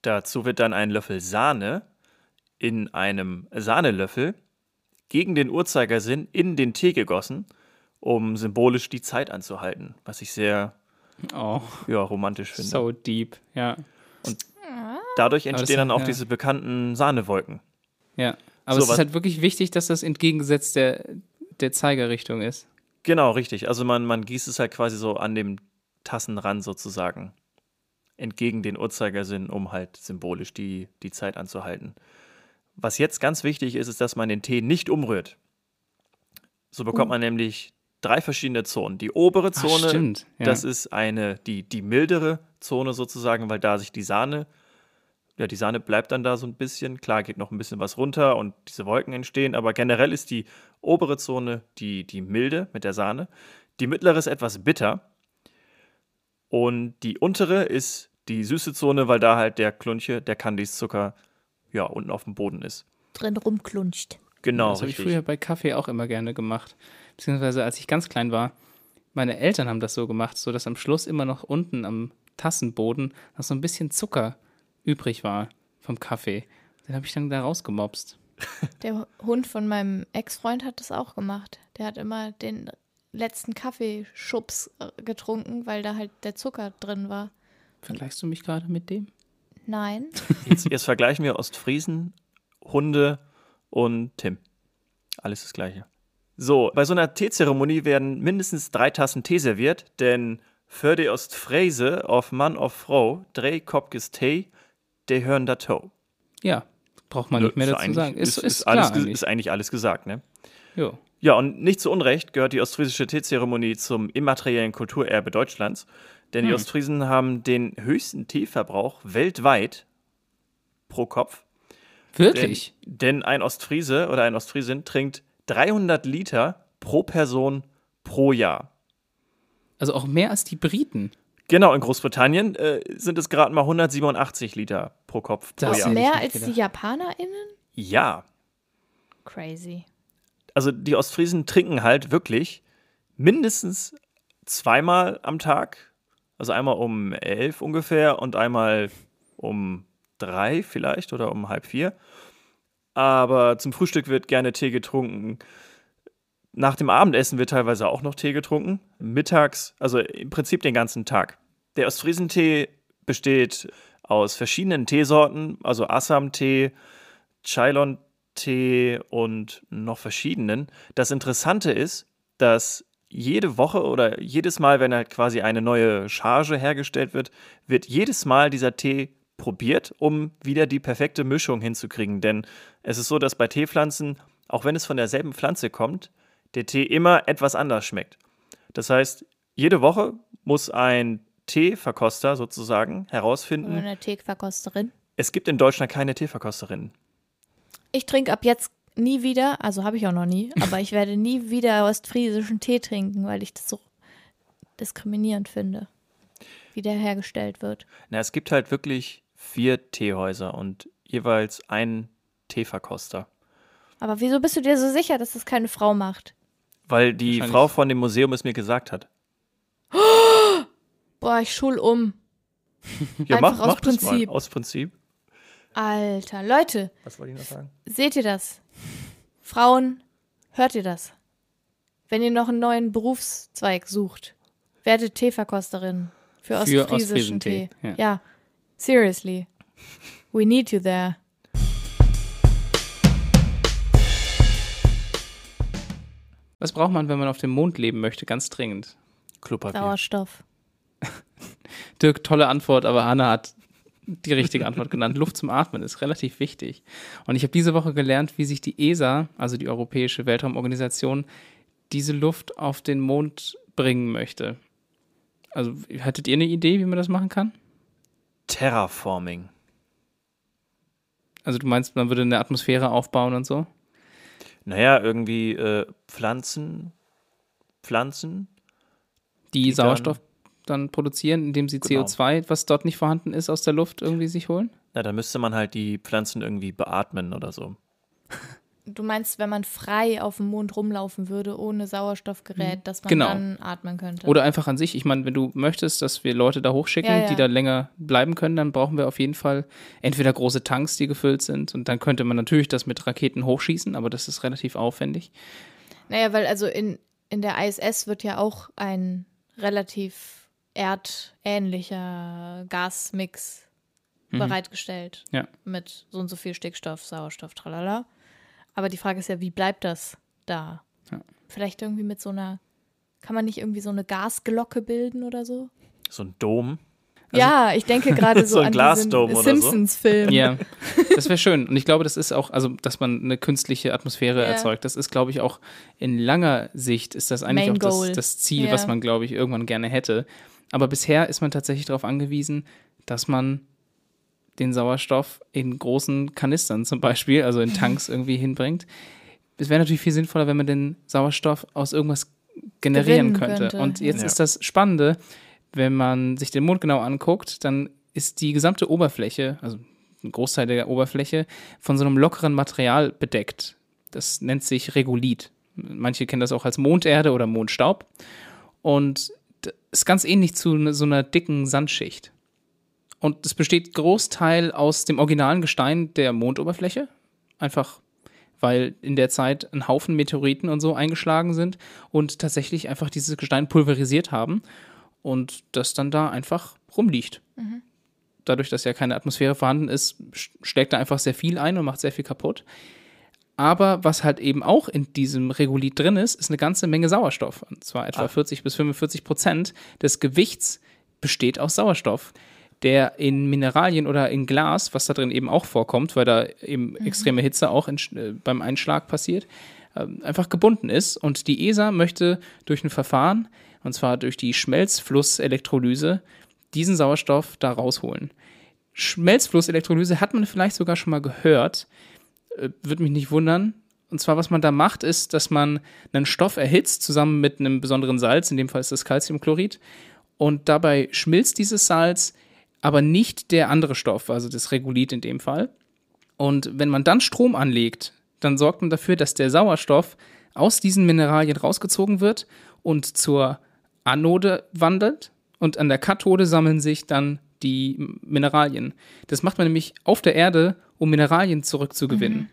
Dazu wird dann ein Löffel Sahne in einem Sahnelöffel gegen den Uhrzeigersinn in den Tee gegossen, um symbolisch die Zeit anzuhalten, was ich sehr Oh, ja, romantisch finde. so deep. Ja. Dadurch das- entstehen dann auch ja. diese bekannten Sahnewolken. Ja. Aber So, es ist halt wirklich wichtig, dass das entgegengesetzt der, der Zeigerrichtung ist. Genau, richtig. Also man, man gießt es halt quasi so an dem Tassenrand sozusagen entgegen den Uhrzeigersinn, um halt symbolisch die, die Zeit anzuhalten. Was jetzt ganz wichtig ist, ist, dass man den Tee nicht umrührt. So bekommt man nämlich drei verschiedene Zonen. Die obere Ach, Zone, stimmt. Ja. das ist eine, die, die mildere Zone sozusagen, weil da sich die Sahne, ja, die Sahne bleibt dann da so ein bisschen. Klar geht noch ein bisschen was runter und diese Wolken entstehen, aber generell ist die obere Zone die, die milde mit der Sahne. Die mittlere ist etwas bitter. Und die untere ist die süße Zone, weil da halt der Klunche, der Candice-Zucker, ja, unten auf dem Boden ist. Drin rumklunscht. Genau, das habe ich früher bei Kaffee auch immer gerne gemacht. Beziehungsweise als ich ganz klein war, meine Eltern haben das so gemacht, so dass am Schluss immer noch unten am Tassenboden noch so ein bisschen Zucker übrig war vom Kaffee. Den habe ich dann da rausgemopst. Der Hund von meinem Ex-Freund hat das auch gemacht. Der hat immer den letzten Kaffeeschubs äh, getrunken, weil da halt der Zucker drin war. Vergleichst du mich gerade mit dem? Nein. Jetzt, jetzt vergleichen wir Ostfriesen, Hunde und Tim. Alles das Gleiche. So, bei so einer Teezeremonie werden mindestens drei Tassen Tee serviert, denn für die Ostfriese auf Mann auf Frau drei Kopkes Tee, die hören da to. Ja, braucht man nicht mehr dazu sagen. Ist, ist, ist, alles, ge- eigentlich. ist eigentlich alles gesagt, ne? Jo. Ja, und nicht zu Unrecht gehört die ostfriesische Teezeremonie zum immateriellen Kulturerbe Deutschlands, denn die Hm. Ostfriesen haben den höchsten Teeverbrauch weltweit pro Kopf. Denn, Wirklich? denn ein Ostfriese oder ein Ostfriesin trinkt 300 Liter pro Person pro Jahr. Also auch mehr als die Briten. Genau, in Großbritannien äh, sind es gerade mal 187 Liter pro Kopf pro Das Jahr. ich mehr als gedacht. die JapanerInnen? Ja, Crazy. also die Ostfriesen trinken halt wirklich mindestens zweimal am Tag. Also einmal um elf ungefähr und einmal um drei vielleicht oder um halb vier. Aber zum Frühstück wird gerne Tee getrunken. Nach dem Abendessen wird teilweise auch noch Tee getrunken. Mittags, also im Prinzip den ganzen Tag. Der Ostfriesentee besteht aus verschiedenen Teesorten, also Assam-Tee, Ceylon-Tee und noch verschiedenen. Das Interessante ist, dass jede Woche oder jedes Mal, wenn halt quasi eine neue Charge hergestellt wird, wird jedes Mal dieser Tee probiert, um wieder die perfekte Mischung hinzukriegen. Denn es ist so, dass bei Teepflanzen, auch wenn es von derselben Pflanze kommt, der Tee immer etwas anders schmeckt. Das heißt, jede Woche muss ein Teeverkoster sozusagen Oder herausfinden, eine Teeverkosterin. es gibt in Deutschland keine Teeverkosterinnen. Ich trinke ab jetzt nie wieder, also habe ich auch noch nie, aber ich werde nie wieder ostfriesischen Tee trinken, weil ich das so diskriminierend finde, wie der hergestellt wird. Na, es gibt halt wirklich vier Teehäuser und jeweils einen Teeverkoster. Aber wieso bist du dir so sicher, dass das keine Frau macht? Weil die Frau von dem Museum es mir gesagt hat. Boah, ich schul um. Ja, Einfach mach, aus mach das Prinzip. mal. Aus Prinzip. Alter, Leute, Was wollte ich noch sagen? seht ihr das? Frauen, hört ihr das? Wenn ihr noch einen neuen Berufszweig sucht, werdet Teeverkosterin für Für ostfriesischen Tee. ja. ja, seriously. We need you there. Was braucht man, wenn man auf dem Mond leben möchte? Ganz dringend. Klopapier. Sauerstoff. Dirk, tolle Antwort, aber Anna hat die richtige Antwort genannt. Luft zum Atmen ist relativ wichtig. Und ich habe diese Woche gelernt, wie sich die ESA, also die Europäische Weltraumorganisation, diese Luft auf den Mond bringen möchte. Also, hattet ihr eine Idee, wie man das machen kann? Terraforming. Also, du meinst, man würde eine Atmosphäre aufbauen und so? Naja, irgendwie äh, Pflanzen, Pflanzen. Die, Die Sauerstoff dann produzieren, indem sie Genau. CO2, was dort nicht vorhanden ist, aus der Luft irgendwie sich holen? Na, da müsste man halt die Pflanzen irgendwie beatmen oder so. Du meinst, wenn man frei auf dem Mond rumlaufen würde, ohne Sauerstoffgerät, dass man Genau. dann atmen könnte? Oder einfach an sich. Ich meine, wenn du möchtest, dass wir Leute da hochschicken, Ja, ja. die da länger bleiben können, dann brauchen wir auf jeden Fall entweder große Tanks, die gefüllt sind. Und dann könnte man natürlich das mit Raketen hochschießen, aber das ist relativ aufwendig. Naja, weil also in, in der ISS wird ja auch ein relativ erdähnlicher Gasmix bereitgestellt. Ja. Mit so und so viel Stickstoff, Sauerstoff, tralala. Aber die Frage ist ja, wie bleibt das da? Ja. Vielleicht irgendwie mit so einer, kann man nicht irgendwie so eine Gasglocke bilden oder so? So ein Dom. ja, ich denke gerade so, So ein an Glasdom diesen oder so. Simpsons-Film. Ja, das wäre schön. Und ich glaube, das ist auch, also, dass man eine künstliche Atmosphäre Ja. erzeugt. Das ist, glaube ich, auch in langer Sicht ist das eigentlich Main auch das, das Ziel, Ja. was man, glaube ich, irgendwann gerne hätte. Aber bisher ist man tatsächlich darauf angewiesen, dass man den Sauerstoff in großen Kanistern zum Beispiel, also in Tanks irgendwie hinbringt. Es wäre natürlich viel sinnvoller, wenn man den Sauerstoff aus irgendwas generieren könnte. könnte, Und jetzt ja. ist das Spannende, wenn man sich den Mond genau anguckt, dann ist die gesamte Oberfläche, also ein Großteil der Oberfläche, von so einem lockeren Material bedeckt. Das nennt sich Regolith. Manche kennen das auch als Monderde oder Mondstaub. Und ist ganz ähnlich zu ne- so einer dicken Sandschicht. Und es besteht Großteil aus dem originalen Gestein der Mondoberfläche. Einfach weil in der Zeit ein Haufen Meteoriten und so eingeschlagen sind und tatsächlich einfach dieses Gestein pulverisiert haben und das dann da einfach rumliegt. Dadurch, dass ja keine Atmosphäre vorhanden ist, sch- schlägt da einfach sehr viel ein und macht sehr viel kaputt. Aber was halt eben auch in diesem Regolith drin ist, ist eine ganze Menge Sauerstoff. Und zwar etwa 40 bis 45 Prozent des Gewichts besteht aus Sauerstoff, der in Mineralien oder in Glas, was da drin eben auch vorkommt, weil da eben extreme Hitze auch in, äh, beim Einschlag passiert, ähm, einfach gebunden ist. Und die ESA möchte durch ein Verfahren, und zwar durch die Schmelzflusselektrolyse, diesen Sauerstoff da rausholen. Schmelzflusselektrolyse hat man vielleicht sogar schon mal gehört, äh, würde mich nicht wundern. Und zwar, was man da macht, ist, dass man einen Stoff erhitzt, zusammen mit einem besonderen Salz, in dem Fall ist das Calciumchlorid, und dabei schmilzt dieses Salz, aber nicht der andere Stoff, also das Regolith in dem Fall. Und wenn man dann Strom anlegt, dann sorgt man dafür, dass der Sauerstoff aus diesen Mineralien rausgezogen wird und zur Anode wandelt und an der Kathode sammeln sich dann die Mineralien. Das macht man nämlich auf der Erde, um Mineralien zurückzugewinnen.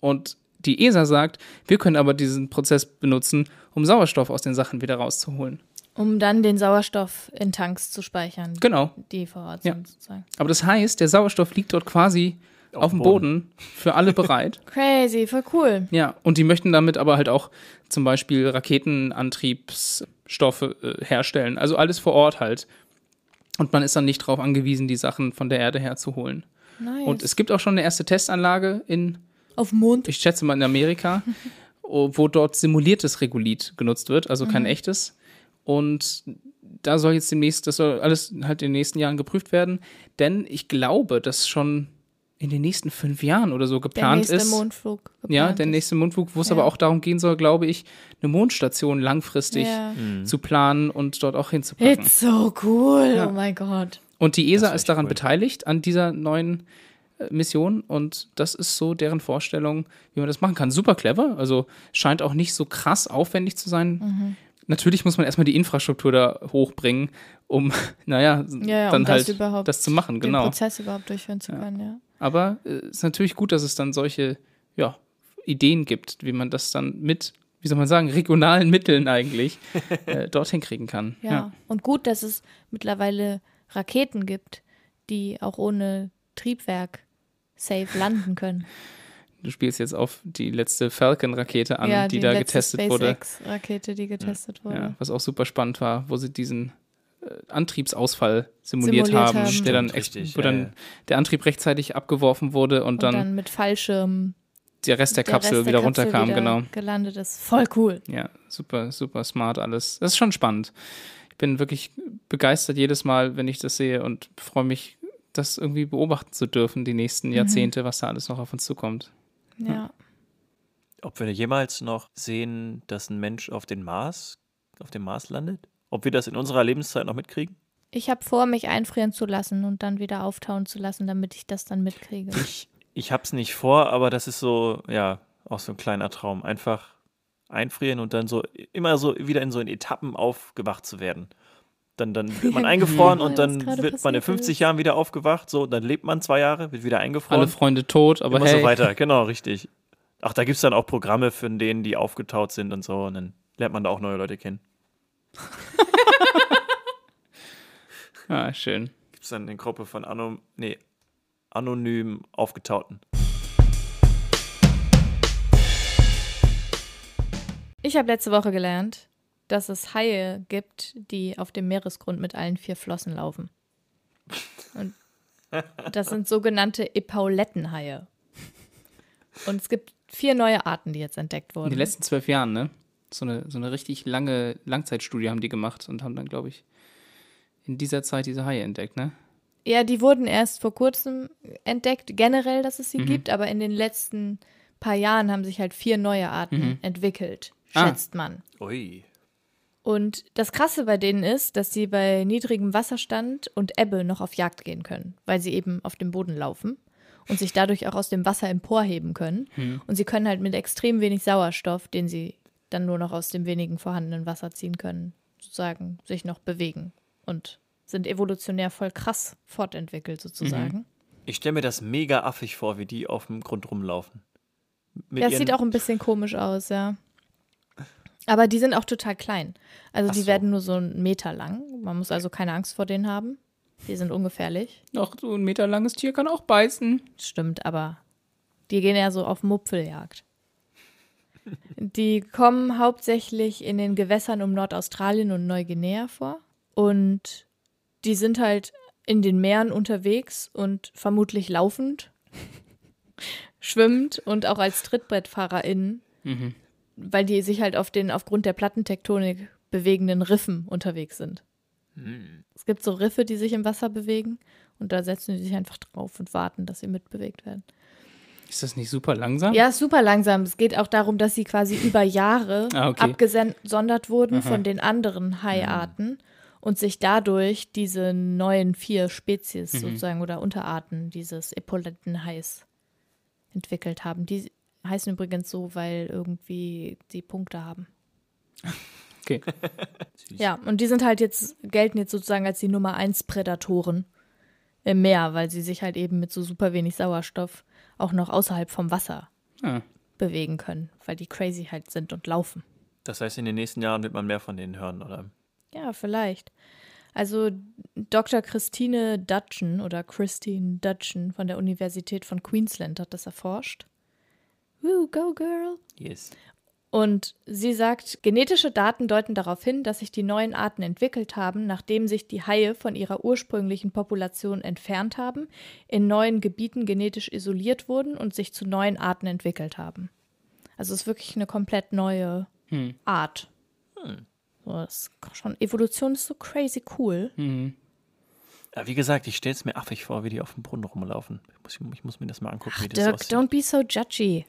Und die ESA sagt, wir können aber diesen Prozess benutzen, um Sauerstoff aus den Sachen wieder rauszuholen. Um dann den Sauerstoff in Tanks zu speichern, Genau. die vor Ort Ja. sind sozusagen. Aber das heißt, der Sauerstoff liegt dort quasi auf, dem Boden. für alle bereit. Crazy, voll cool. Ja, und die möchten damit aber halt auch zum Beispiel Raketenantriebsstoffe äh, herstellen. Also alles vor Ort halt. Und man ist dann nicht darauf angewiesen, die Sachen von der Erde herzuholen. Nice. Und es gibt auch schon eine erste Testanlage in, Auf dem Mond. ich schätze mal in Amerika, wo wo dort simuliertes Regolith genutzt wird, also kein echtes. Und da soll jetzt demnächst, das soll alles halt in den nächsten Jahren geprüft werden, denn ich glaube, dass schon in den nächsten fünf Jahren oder so der geplant nächste ist. Mondflug. Ja, geplant der ist. nächste Mondflug, wo es Ja. aber auch darum gehen soll, glaube ich, eine Mondstation langfristig Ja. zu planen und dort auch hinzupacken. It's so cool. Ja. Oh mein Gott. Und die ESA ist daran cool. beteiligt, an dieser neuen äh, Mission. Und das ist so deren Vorstellung, wie man das machen kann. Super clever. Also scheint auch nicht so krass aufwendig zu sein. Mhm. Natürlich muss man erstmal die Infrastruktur da hochbringen, um, naja, Ja, ja, dann um das halt überhaupt, das zu machen, den genau. Prozess überhaupt durchführen zu können, ja. Aber es ist natürlich gut, dass es dann solche ja, Ideen gibt, wie man das dann mit, wie soll man sagen, regionalen Mitteln eigentlich äh, dorthin kriegen kann. ja. Und gut, dass es mittlerweile Raketen gibt, die auch ohne Triebwerk safe landen können. Du spielst jetzt auf die letzte Falcon-Rakete an, ja, die, da letzte getestet wurde. SpaceX-Rakete, die getestet wurde. Ja, was auch super spannend war, wo sie diesen äh, Antriebsausfall simuliert, Simuliert haben, haben. der dann, richtig, wo ja, dann ja. der Antrieb rechtzeitig abgeworfen wurde und, Und dann, dann, mit Fallschirm der Rest der der Kapsel Rest der wieder Kapsel runterkam, wieder genau. gelandet ist. Voll cool. Ja, super, super smart alles. Das ist schon spannend. Ich bin wirklich begeistert jedes Mal, wenn ich das sehe und freue mich, das irgendwie beobachten zu dürfen, die nächsten Jahrzehnte, was da alles noch auf uns zukommt. Ja. Ob wir jemals noch sehen, dass ein Mensch auf den Mars, auf dem Mars landet? Ob wir das in unserer Lebenszeit noch mitkriegen? Ich habe vor, mich einfrieren zu lassen und dann wieder auftauen zu lassen, damit ich das dann mitkriege. Ich, ich hab's nicht vor, aber das ist so, ja, auch so ein kleiner Traum. Einfach einfrieren und dann so immer so wieder in so in Etappen aufgewacht zu werden. Dann, dann wird man eingefroren Ja, und dann wird man in passiert 50 ist. Jahren wieder aufgewacht, so, dann lebt man zwei Jahre, wird wieder eingefroren. Alle Freunde tot, aber immer hey, so weiter, genau, richtig. Ach, da gibt es dann auch Programme für denen, die aufgetaut sind und so, und dann lernt man da auch neue Leute kennen. ah, schön. Gibt es dann eine Gruppe von anom nee, anonym Aufgetauten. Ich habe letzte Woche gelernt, dass es Haie gibt, die auf dem Meeresgrund mit allen vier Flossen laufen. Und das sind sogenannte Epaulettenhaie. Und es gibt vier neue Arten, die jetzt entdeckt In wurden. den letzten zwölf Jahren, ne? So eine, so eine richtig lange Langzeitstudie haben die gemacht und haben dann, glaube ich, in dieser Zeit diese Haie entdeckt, ne? Ja, die wurden erst vor kurzem entdeckt, generell, dass es sie Mhm. gibt, aber in den letzten paar Jahren haben sich halt vier neue Arten Mhm. entwickelt, Ah. schätzt man. Ui. Und das Krasse bei denen ist, dass sie bei niedrigem Wasserstand und Ebbe noch auf Jagd gehen können, weil sie eben auf dem Boden laufen und sich dadurch auch aus dem Wasser emporheben können. Und sie können halt mit extrem wenig Sauerstoff, den sie dann nur noch aus dem wenigen vorhandenen Wasser ziehen können, sozusagen sich noch bewegen und sind evolutionär voll krass fortentwickelt sozusagen. Ich stelle mir das mega affig vor, wie die auf dem Grund rumlaufen. Mit ihren- sieht auch ein bisschen komisch aus, ja. Aber die sind auch total klein. Also Ach die so. werden nur so einen Meter lang. Man muss also keine Angst vor denen haben. Die sind ungefährlich. Noch so ein Meter langes Tier kann auch beißen. Stimmt, aber die gehen ja so auf Mupfeljagd. Die kommen hauptsächlich in den Gewässern um Nordaustralien und Neuguinea vor. Und die sind halt in den Meeren unterwegs und vermutlich laufend, schwimmend und auch als TrittbrettfahrerInnen, Mhm. Weil die sich halt auf den aufgrund der Plattentektonik bewegenden Riffen unterwegs sind. Es gibt so Riffe, die sich im Wasser bewegen und da setzen die sich einfach drauf und warten, dass sie mitbewegt werden. Ist das nicht super langsam? Ja, super langsam. Es geht auch darum, dass sie quasi über Jahre Ah, okay. abgesondert wurden von den anderen Haiarten und sich dadurch diese neuen vier Spezies sozusagen oder Unterarten dieses Epaulettenhais entwickelt haben. Die heißen übrigens so, weil irgendwie die Punkte haben. Okay. Ja, und die sind halt jetzt, gelten jetzt sozusagen als die Nummer eins Prädatoren im Meer, weil sie sich halt eben mit so super wenig Sauerstoff auch noch außerhalb vom Wasser Ah. bewegen können, weil die crazy halt sind und laufen. Das heißt, in den nächsten Jahren wird man mehr von denen hören, oder? Ja, vielleicht. Also Dr. Christine Dutchen oder Christine Dutchen von der Universität von Queensland hat das erforscht. Woo, go girl. Yes. Und sie sagt, genetische Daten deuten darauf hin, dass sich die neuen Arten entwickelt haben, nachdem sich die Haie von ihrer ursprünglichen Population entfernt haben, in neuen Gebieten genetisch isoliert wurden und sich zu neuen Arten entwickelt haben. Also es ist wirklich eine komplett neue Hm. Art. So, das ist schon, Evolution ist so crazy cool. Mhm. Ja, wie gesagt, ich stelle es mir affig vor, wie die auf dem Brunnen rumlaufen. Ich muss, ich muss mir das mal angucken, wie das Dirk, aussieht. don't be so judgy.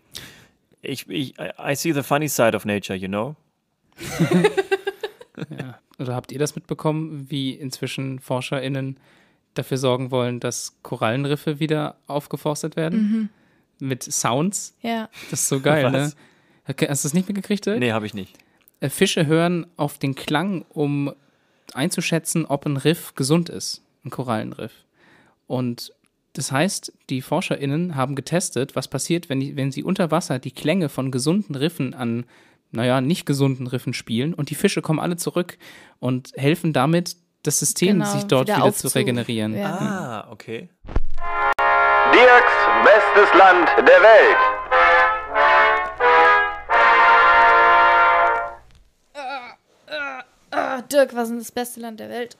Ich, ich, I see the funny side of nature, you know? Ja. Oder habt ihr das mitbekommen, wie inzwischen ForscherInnen dafür sorgen wollen, dass Korallenriffe wieder aufgeforstet werden? Mit Sounds? Ja. Das ist so geil, Was? ne? Hast du das nicht mitgekriegt? Dirk? Nee, habe ich nicht. Äh, Fische hören auf den Klang, um einzuschätzen, ob ein Riff gesund ist, ein Korallenriff. Und das heißt, die ForscherInnen haben getestet, was passiert, wenn, die, wenn sie unter Wasser die Klänge von gesunden Riffen an, naja, nicht gesunden Riffen spielen und die Fische kommen alle zurück und helfen damit, das System Genau, sich dort wieder wieder, zu regenerieren. Ja. Ah, okay. Dirks bestes Land der Welt. Ah, Dirk, was ist denn das beste Land der Welt?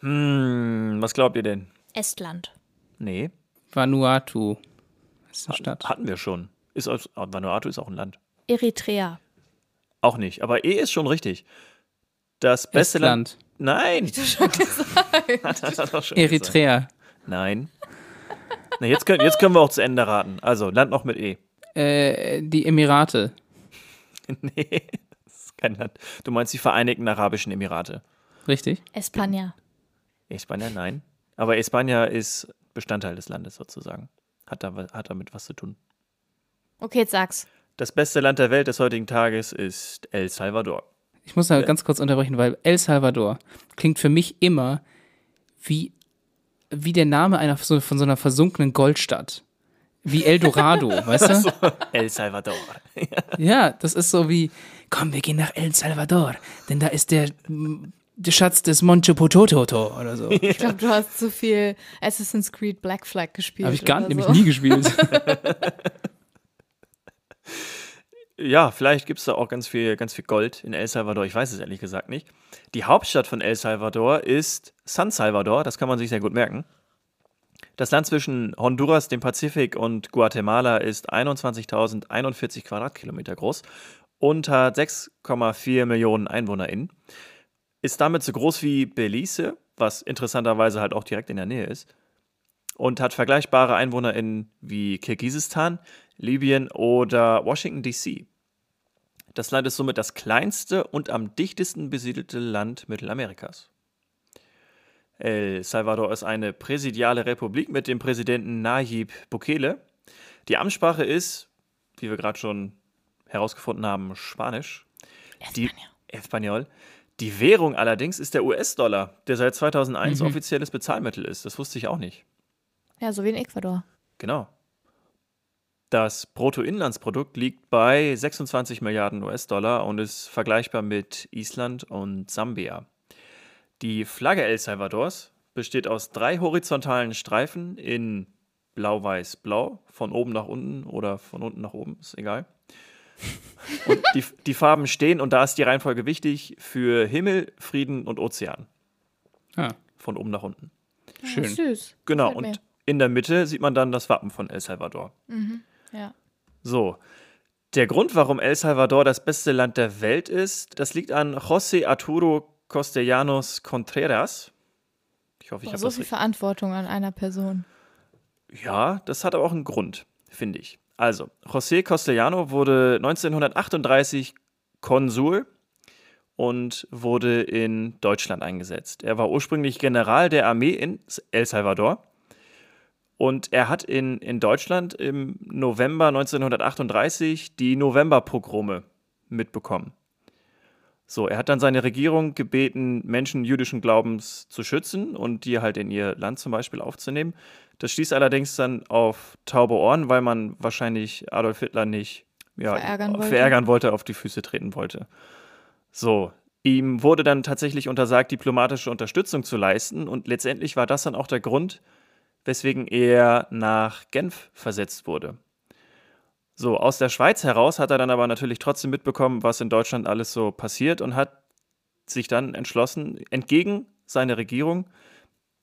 Hm, was glaubt ihr denn? Estland. Nee, Vanuatu ist eine Stadt. hatten wir schon. Ist aus, Vanuatu ist auch ein Land. Eritrea. Auch nicht, aber E ist schon richtig. Das beste Land. Nein. Hat er doch schon gesagt. Eritrea. Nein. Na, jetzt, können, jetzt können wir auch zu Ende raten. Also, Land noch mit E. Äh, die Emirate. nee, das ist kein Land. Du meinst die Vereinigten Arabischen Emirate. Richtig? Espanja. Espanja, nein. Aber Espanja ist Bestandteil des Landes sozusagen. Hat, da, hat damit was zu tun. Okay, jetzt sag's. Das beste Land der Welt des heutigen Tages ist El Salvador. Ich muss da ganz kurz unterbrechen, weil El Salvador klingt für mich immer wie, wie der Name einer so, von so einer versunkenen Goldstadt. Wie El Dorado, weißt du? El Salvador. Ja, das ist so wie, komm, wir gehen nach El Salvador, denn da ist der, der Schatz des Monte Pototo oder so. Ich glaube, du hast zu viel Assassin's Creed Black Flag gespielt. Habe ich gar oder nämlich so. nie gespielt. Ja, vielleicht gibt es da auch ganz viel, ganz viel Gold in El Salvador. Ich weiß es ehrlich gesagt nicht. Die Hauptstadt von El Salvador ist San Salvador. Das kann man sich sehr gut merken. Das Land zwischen Honduras, dem Pazifik und Guatemala ist 21.041 Quadratkilometer groß und hat 6,4 Millionen EinwohnerInnen. Ist damit so groß wie Belize, was interessanterweise halt auch direkt in der Nähe ist. Und hat vergleichbare EinwohnerInnen wie Kirgisistan, Libyen oder Washington DC. Das Land ist somit das kleinste und am dichtesten besiedelte Land Mittelamerikas. El Salvador ist eine präsidiale Republik mit dem Präsidenten Nayib Bukele. Die Amtssprache ist, wie wir gerade schon herausgefunden haben, Spanisch. Die Espanol. Die Währung allerdings ist der US-Dollar, der seit 2001 offizielles Bezahlmittel ist. Das wusste ich auch nicht. Ja, so wie in Ecuador. Genau. Das Bruttoinlandsprodukt liegt bei 26 Milliarden US-Dollar und ist vergleichbar mit Island und Sambia. Die Flagge El Salvadors besteht aus drei horizontalen Streifen in Blau-Weiß-Blau, von oben nach unten oder von unten nach oben, ist egal. Und die, die Farben stehen, und da ist die Reihenfolge wichtig, für Himmel, Frieden und Ozean. Ah, Von oben nach unten. schön. Ja, süß. Genau, und in der Mitte sieht man dann das Wappen von El Salvador. mir. Ja. So. Der Grund, warum El Salvador das beste Land der Welt ist, das liegt an José Arturo Castellanos Contreras. Ich hoffe, ich habe so das viel richtig. Verantwortung an einer Person. Ja, das hat aber auch einen Grund, finde ich. Also, José Castellano wurde 1938 Konsul und wurde in Deutschland eingesetzt. Er war ursprünglich General der Armee in El Salvador und er hat in, in Deutschland im November 1938 die Novemberpogrome mitbekommen. So, er hat dann seine Regierung gebeten, Menschen jüdischen Glaubens zu schützen und die halt in ihr Land zum Beispiel aufzunehmen. Das stieß allerdings dann auf taube Ohren, weil man wahrscheinlich Adolf Hitler nicht ja, Verärgern wollte. verärgern wollte, auf die Füße treten wollte. So, ihm wurde dann tatsächlich untersagt, diplomatische Unterstützung zu leisten und letztendlich war das dann auch der Grund, weswegen er nach Genf versetzt wurde. So, aus der Schweiz heraus hat er dann aber natürlich trotzdem mitbekommen, was in Deutschland alles so passiert und hat sich dann entschlossen, entgegen seiner Regierung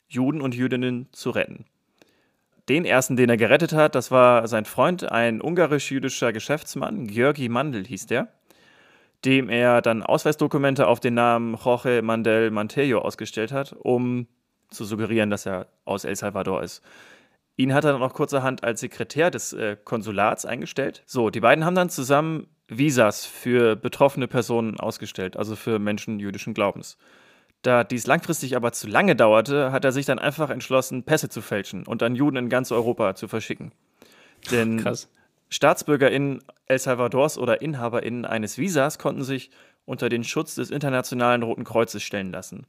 Juden und Jüdinnen zu retten. Den ersten, den er gerettet hat, das war sein Freund, ein ungarisch-jüdischer Geschäftsmann, Georgi Mandel hieß der, dem er dann Ausweisdokumente auf den Namen Jorge Mandel Mantello ausgestellt hat, um zu suggerieren, dass er aus El Salvador ist. Ihn hat er dann auch kurzerhand als Sekretär des äh, Konsulats eingestellt. So, die beiden haben dann zusammen Visas für betroffene Personen ausgestellt, also für Menschen jüdischen Glaubens. Da dies langfristig aber zu lange dauerte, hat er sich dann einfach entschlossen, Pässe zu fälschen und an Juden in ganz Europa zu verschicken. Denn Krass. StaatsbürgerInnen El Salvadors oder InhaberInnen eines Visas konnten sich unter den Schutz des Internationalen Roten Kreuzes stellen lassen.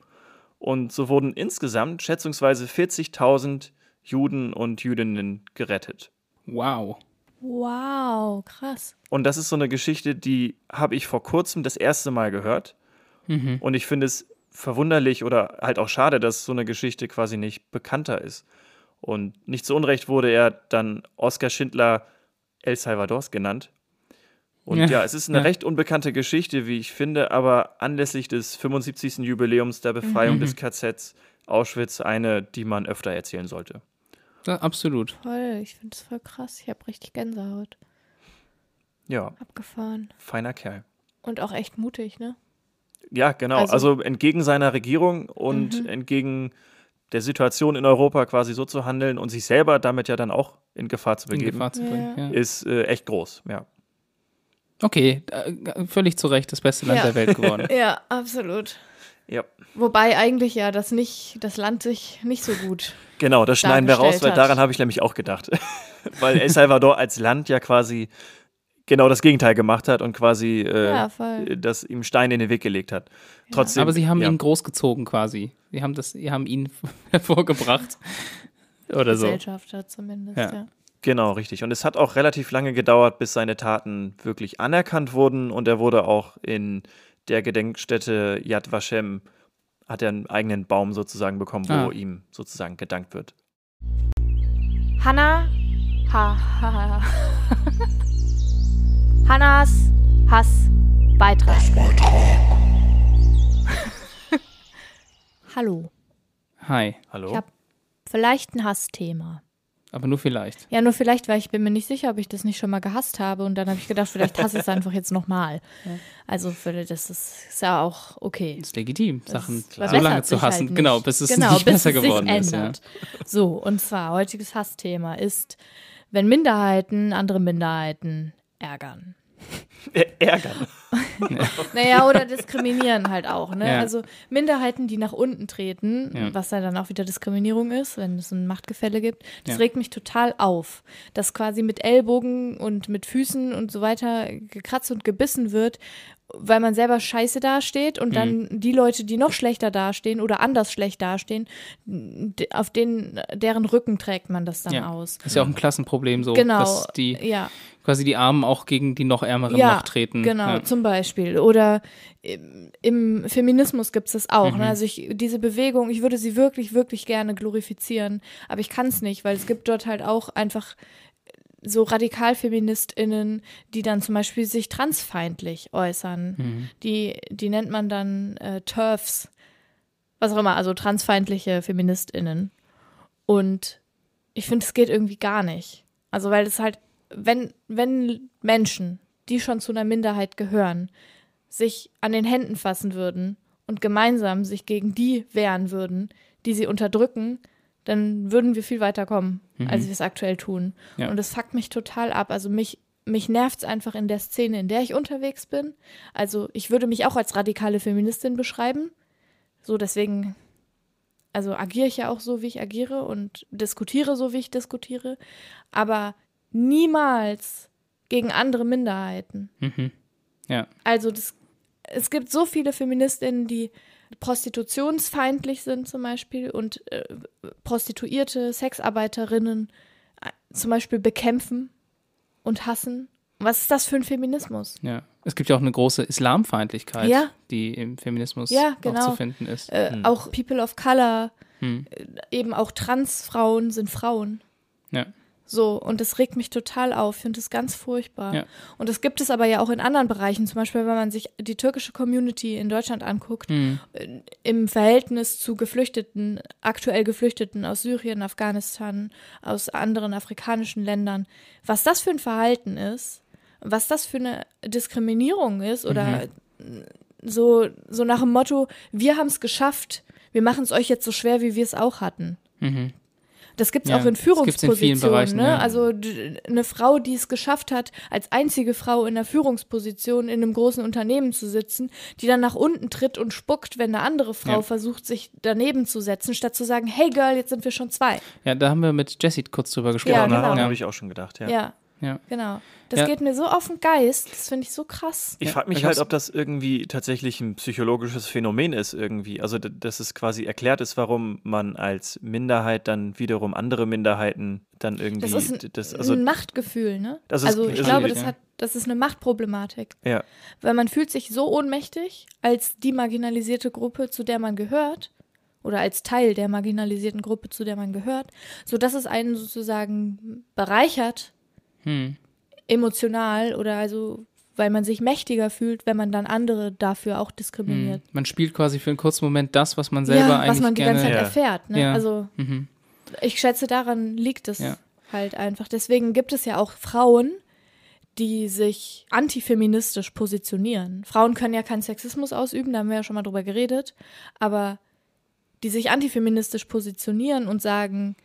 Und so wurden insgesamt schätzungsweise 40.000 Juden und Jüdinnen gerettet. Wow. Wow, krass. Und das ist so eine Geschichte, die habe ich vor kurzem das erste Mal gehört. Und ich finde es verwunderlich oder halt auch schade, dass so eine Geschichte quasi nicht bekannter ist. Und nicht zu Unrecht wurde er dann Oskar Schindler El Salvadors genannt. Und Ja, ja, es ist eine ja. recht unbekannte Geschichte, wie ich finde, aber anlässlich des 75. Jubiläums der Befreiung des KZs Auschwitz eine, die man öfter erzählen sollte. Ja, absolut. Voll, ich finde es voll krass. Ich habe richtig Gänsehaut. Ja, Abgefahren. feiner Kerl. Und auch echt mutig, ne? Ja, genau. Also- Also, entgegen seiner Regierung und entgegen der Situation in Europa quasi so zu handeln und sich selber damit ja dann auch in Gefahr zu In begeben, Gefahr zu bringen. Ja. Ja. ist äh, echt groß. Ja. Okay, äh, völlig zu Recht das beste Land Ja. der Welt geworden. Ja, absolut. Ja. Wobei eigentlich ja das nicht, das Land sich nicht so gut. Genau, das schneiden wir raus, weil hat. daran habe ich nämlich auch gedacht. weil El Salvador als Land ja quasi genau das Gegenteil gemacht hat und quasi äh, Ja, das ihm Steine in den Weg gelegt hat. Trotzdem, Aber sie haben ja. ihn großgezogen quasi. Sie haben das, sie haben ihn hervorgebracht. Oder so. Gesellschafter zumindest, Ja. ja. Genau, richtig. Und es hat auch relativ lange gedauert, bis seine Taten wirklich anerkannt wurden und er wurde auch in der Gedenkstätte Yad Vashem hat er einen eigenen Baum sozusagen bekommen, wo Ah. ihm sozusagen gedankt wird. Hanna. Ha, ha, ha. Hannas Hassbeitrag. Hallo. Hi. Hallo? Ich hab vielleicht ein Hassthema. Aber nur vielleicht. Ja, nur vielleicht, weil ich bin mir nicht sicher, ob ich das nicht schon mal gehasst habe und dann habe ich gedacht, vielleicht hasse ich es einfach jetzt nochmal. Also für das ist, ist ja auch okay. ist legitim, Das Sachen so verbessert lange zu sich hassen. halt genau, bis es genau, nicht bis besser es sich geworden ist. Ja. So, und zwar heutiges Hassthema ist, wenn Minderheiten andere Minderheiten ärgern. Ärgern. Naja, oder diskriminieren halt auch. Ne? Ja. Also Minderheiten, die nach unten treten, Ja. was ja dann auch wieder Diskriminierung ist, wenn es ein Machtgefälle gibt, das Ja. regt mich total auf. Dass quasi mit Ellbogen und mit Füßen und so weiter gekratzt und gebissen wird, weil man selber scheiße dasteht und dann Mhm. die Leute, die noch schlechter dastehen oder anders schlecht dastehen, auf denen, deren Rücken trägt man das dann Ja. aus. Das ist ja auch ein Klassenproblem so, Genau. dass die ja. quasi die Armen auch gegen die noch ärmeren ja, noch treten. Genau, Ja. zum Beispiel. Oder im, im Feminismus gibt es das auch. Mhm. Ne? Also ich, diese Bewegung, ich würde sie wirklich, wirklich gerne glorifizieren, aber ich kann es nicht, weil es gibt dort halt auch einfach so RadikalfeministInnen, die dann zum Beispiel sich transfeindlich äußern. Mhm. Die, die nennt man dann äh, TERFs, was auch immer, also transfeindliche FeministInnen. Und ich finde, es geht irgendwie gar nicht. Also, weil es halt, wenn, wenn Menschen, die schon zu einer Minderheit gehören, sich an den Händen fassen würden und gemeinsam sich gegen die wehren würden, die sie unterdrücken, dann würden wir viel weiter kommen, als wir es aktuell tun. Ja. Und das fuckt mich total ab. Also mich, mich nervt es einfach in der Szene, in der ich unterwegs bin. Also ich würde mich auch als radikale Feministin beschreiben. So, deswegen, also agiere ich ja auch so, wie ich agiere und diskutiere so, wie ich diskutiere. Aber niemals gegen andere Minderheiten. Mhm. Ja. Also das, es gibt so viele Feministinnen, die prostitutionsfeindlich sind zum Beispiel und äh, Prostituierte, Sexarbeiterinnen äh, zum Beispiel bekämpfen und hassen. Was ist das für ein Feminismus? Ja. Es gibt ja auch eine große Islamfeindlichkeit, Ja. die im Feminismus Ja, genau. zu finden ist. Äh, Auch People of Color, Hm. äh, eben auch Transfrauen sind Frauen. Ja. So, und das regt mich total auf. Ich finde das ganz furchtbar. Ja. Und das gibt es aber ja auch in anderen Bereichen. Zum Beispiel, wenn man sich die türkische Community in Deutschland anguckt, Hm. äh, im Verhältnis zu Geflüchteten, aktuell Geflüchteten aus Syrien, Afghanistan, aus anderen afrikanischen Ländern, was das für ein Verhalten ist, was das für eine Diskriminierung ist oder so, so nach dem Motto, wir haben es geschafft, wir machen es euch jetzt so schwer, wie wir es auch hatten. Mhm. Das gibt es Ja, auch in in Führungspositionen. Bereichen, ne? ja. Also eine Frau, die es geschafft hat, als einzige Frau in einer Führungsposition in einem großen Unternehmen zu sitzen, die dann nach unten tritt und spuckt, wenn eine andere Frau Ja. versucht, sich daneben zu setzen, statt zu sagen, hey Girl, jetzt sind wir schon zwei. ja, da haben wir mit Jessie kurz drüber gesprochen. Ja, Daran genau. habe ich auch schon gedacht, ja. Ja, Ja. genau. Das Ja. geht mir so auf den Geist, das finde ich so krass. Ich Ja, frage mich da halt, ob das irgendwie tatsächlich ein psychologisches Phänomen ist irgendwie. Also, dass es quasi erklärt ist, warum man als Minderheit dann wiederum andere Minderheiten dann irgendwie. Das ist ein, das, also, ein Machtgefühl, ne? Das ist- also ich ist glaube, das, ja. hat, das ist eine Machtproblematik. ja. Weil man fühlt sich so ohnmächtig als die marginalisierte Gruppe, zu der man gehört, oder als Teil der marginalisierten Gruppe, zu der man gehört, sodass es einen sozusagen bereichert, Hm. emotional oder also, weil man sich mächtiger fühlt, wenn man dann andere dafür auch Hm. diskriminiert. Man spielt quasi für einen kurzen Moment das, was man selber ja, eigentlich was man die ganze Zeit Ja. erfährt. Ne? Ja. Also Mhm. ich schätze, daran liegt es halt einfach. Deswegen gibt es ja auch Frauen, die sich antifeministisch positionieren. Frauen können ja keinen Sexismus ausüben, da haben wir ja schon mal drüber geredet, aber die sich antifeministisch positionieren und sagen,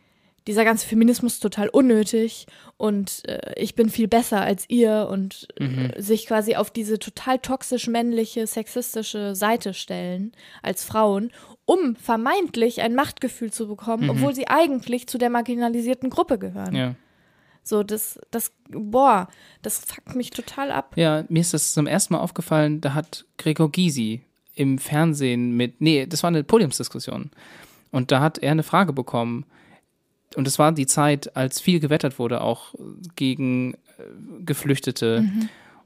dieser ganze Feminismus ist total unnötig und äh, ich bin viel besser als ihr und äh, sich quasi auf diese total toxisch männliche, sexistische Seite stellen als Frauen, um vermeintlich ein Machtgefühl zu bekommen, obwohl sie eigentlich zu der marginalisierten Gruppe gehören. Ja. So, das, das, boah, das fuckt mich total ab. Ja, mir ist das zum ersten Mal aufgefallen, da hat Gregor Gysi im Fernsehen mit, nee, das war eine Podiumsdiskussion. Und da hat er eine Frage bekommen. Und es war die Zeit, als viel gewettert wurde, auch gegen äh, Geflüchtete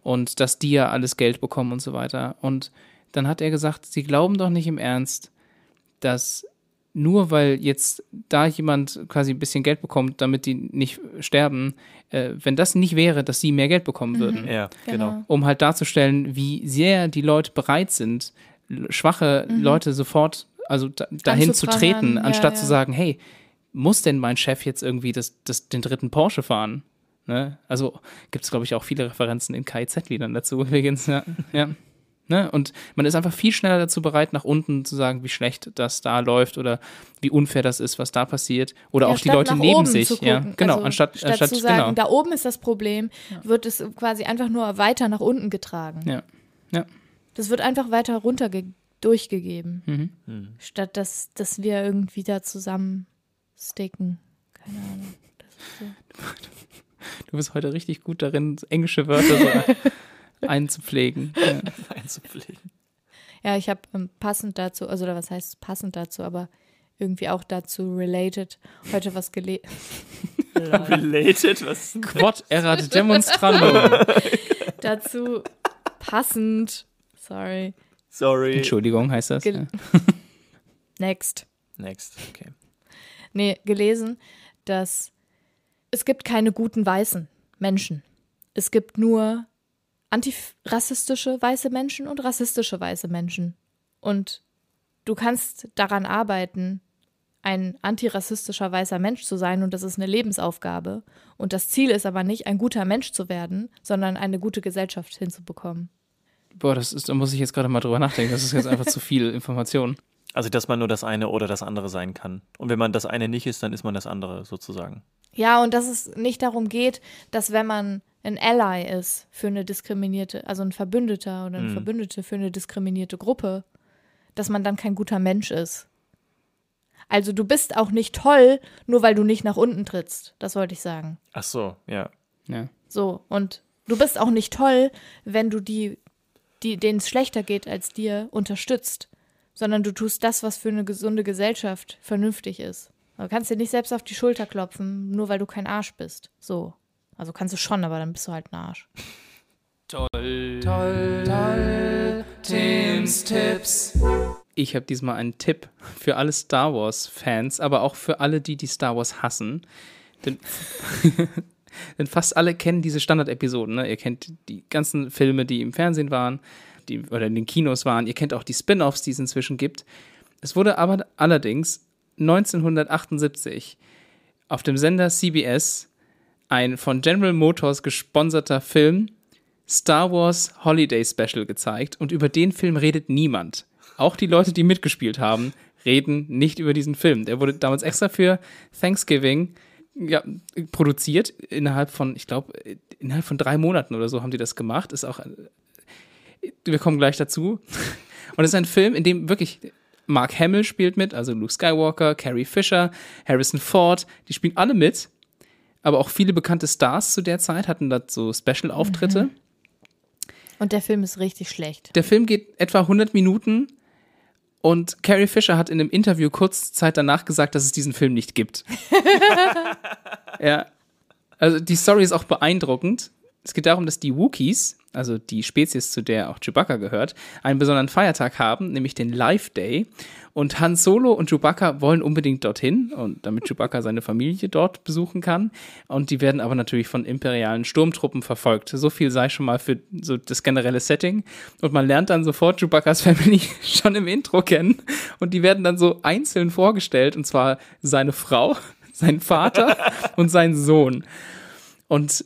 und dass die ja alles Geld bekommen und so weiter. Und dann hat er gesagt, sie glauben doch nicht im Ernst, dass nur weil jetzt da jemand quasi ein bisschen Geld bekommt, damit die nicht sterben, äh, wenn das nicht wäre, dass sie mehr Geld bekommen würden Ja, genau. um halt darzustellen, wie sehr die Leute bereit sind, schwache Leute sofort also da, dahin zu treten, ja, anstatt ja. zu sagen, hey, muss denn mein Chef jetzt irgendwie das, das, den dritten Porsche fahren? Ne? Also gibt es, glaube ich, auch viele Referenzen in KIZ-Liedern dazu übrigens. Ja, ja. Ne? Und man ist einfach viel schneller dazu bereit, nach unten zu sagen, wie schlecht das da läuft oder wie unfair das ist, was da passiert. Oder Ja, auch die Leute nach neben oben sich. zu Ja, gucken. genau. Also anstatt, statt anstatt zu sagen, genau. da oben ist das Problem, wird es quasi einfach nur weiter nach unten getragen. Ja. Ja. Das wird einfach weiter runter durchgegeben, Mhm. statt dass, dass wir irgendwie da zusammen sticken. Keine Ahnung. Das ist so. Du bist heute richtig gut darin, englische Wörter so einzupflegen. Ja. einzupflegen. Ja, ich habe ähm, passend dazu, also oder was heißt passend dazu, aber irgendwie auch dazu related, heute was gelesen. Related, was? Quod erat demonstrandum. dazu passend, sorry, Sorry. Entschuldigung, heißt das. Gel- Ja. next. Next, okay. Nee, gelesen, dass es gibt keine guten weißen Menschen. Es gibt nur antirassistische weiße Menschen und rassistische weiße Menschen. Und du kannst daran arbeiten, ein antirassistischer weißer Mensch zu sein und das ist eine Lebensaufgabe. Und das Ziel ist aber nicht, ein guter Mensch zu werden, sondern eine gute Gesellschaft hinzubekommen. Boah, das ist, da muss ich jetzt gerade mal drüber nachdenken. Das ist jetzt einfach zu viel Information. Also, dass man nur das eine oder das andere sein kann. Und wenn man das eine nicht ist, dann ist man das andere sozusagen. Ja, und dass es nicht darum geht, dass wenn man ein Ally ist für eine diskriminierte, also ein Verbündeter oder eine Mhm. Verbündete für eine diskriminierte Gruppe, dass man dann kein guter Mensch ist. Also du bist auch nicht toll, nur weil du nicht nach unten trittst. Das wollte ich sagen. Ach so, ja. Ja. So, und du bist auch nicht toll, wenn du die, die denen es schlechter geht als dir, unterstützt. Sondern du tust das, was für eine gesunde Gesellschaft vernünftig ist. Du kannst dir nicht selbst auf die Schulter klopfen, nur weil du kein Arsch bist. So. Also kannst du schon, aber dann bist du halt ein Arsch. Toll, toll, toll. Tims Tipps. Ich habe diesmal einen Tipp für alle Star Wars-Fans, aber auch für alle, die die Star Wars hassen. Denn, denn fast alle kennen diese Standard-Episoden. Ne? Ihr kennt die ganzen Filme, die im Fernsehen waren die, oder in den Kinos waren. Ihr kennt auch die Spin-offs, die es inzwischen gibt. Es wurde aber allerdings 1978 auf dem Sender CBS ein von General Motors gesponserter Film Star Wars Holiday Special gezeigt und über den Film redet niemand. Auch die Leute, die mitgespielt haben, reden nicht über diesen Film. Der wurde damals extra für Thanksgiving ja, produziert. Innerhalb von, ich glaube, innerhalb von drei Monaten oder so haben die das gemacht. Ist auch, wir kommen gleich dazu. Und es ist ein Film, in dem wirklich Mark Hamill spielt mit, also Luke Skywalker, Carrie Fisher, Harrison Ford, die spielen alle mit. Aber auch viele bekannte Stars zu der Zeit hatten da so Special-Auftritte. Und der Film ist richtig schlecht. Der Film geht etwa 100 Minuten und Carrie Fisher hat in einem Interview kurz Zeit danach gesagt, dass es diesen Film nicht gibt. ja. Also die Story ist auch beeindruckend. Es geht darum, dass die Wookiees, also die Spezies, zu der auch Chewbacca gehört, einen besonderen Feiertag haben, nämlich den Life Day. Und Han Solo und Chewbacca wollen unbedingt dorthin, und damit Chewbacca seine Familie dort besuchen kann. Und die werden aber natürlich von imperialen Sturmtruppen verfolgt. So viel sei schon mal für so das generelle Setting. Und man lernt dann sofort Chewbaccas Family schon im Intro kennen. Und die werden dann so einzeln vorgestellt, und zwar seine Frau, sein Vater und sein Sohn. Und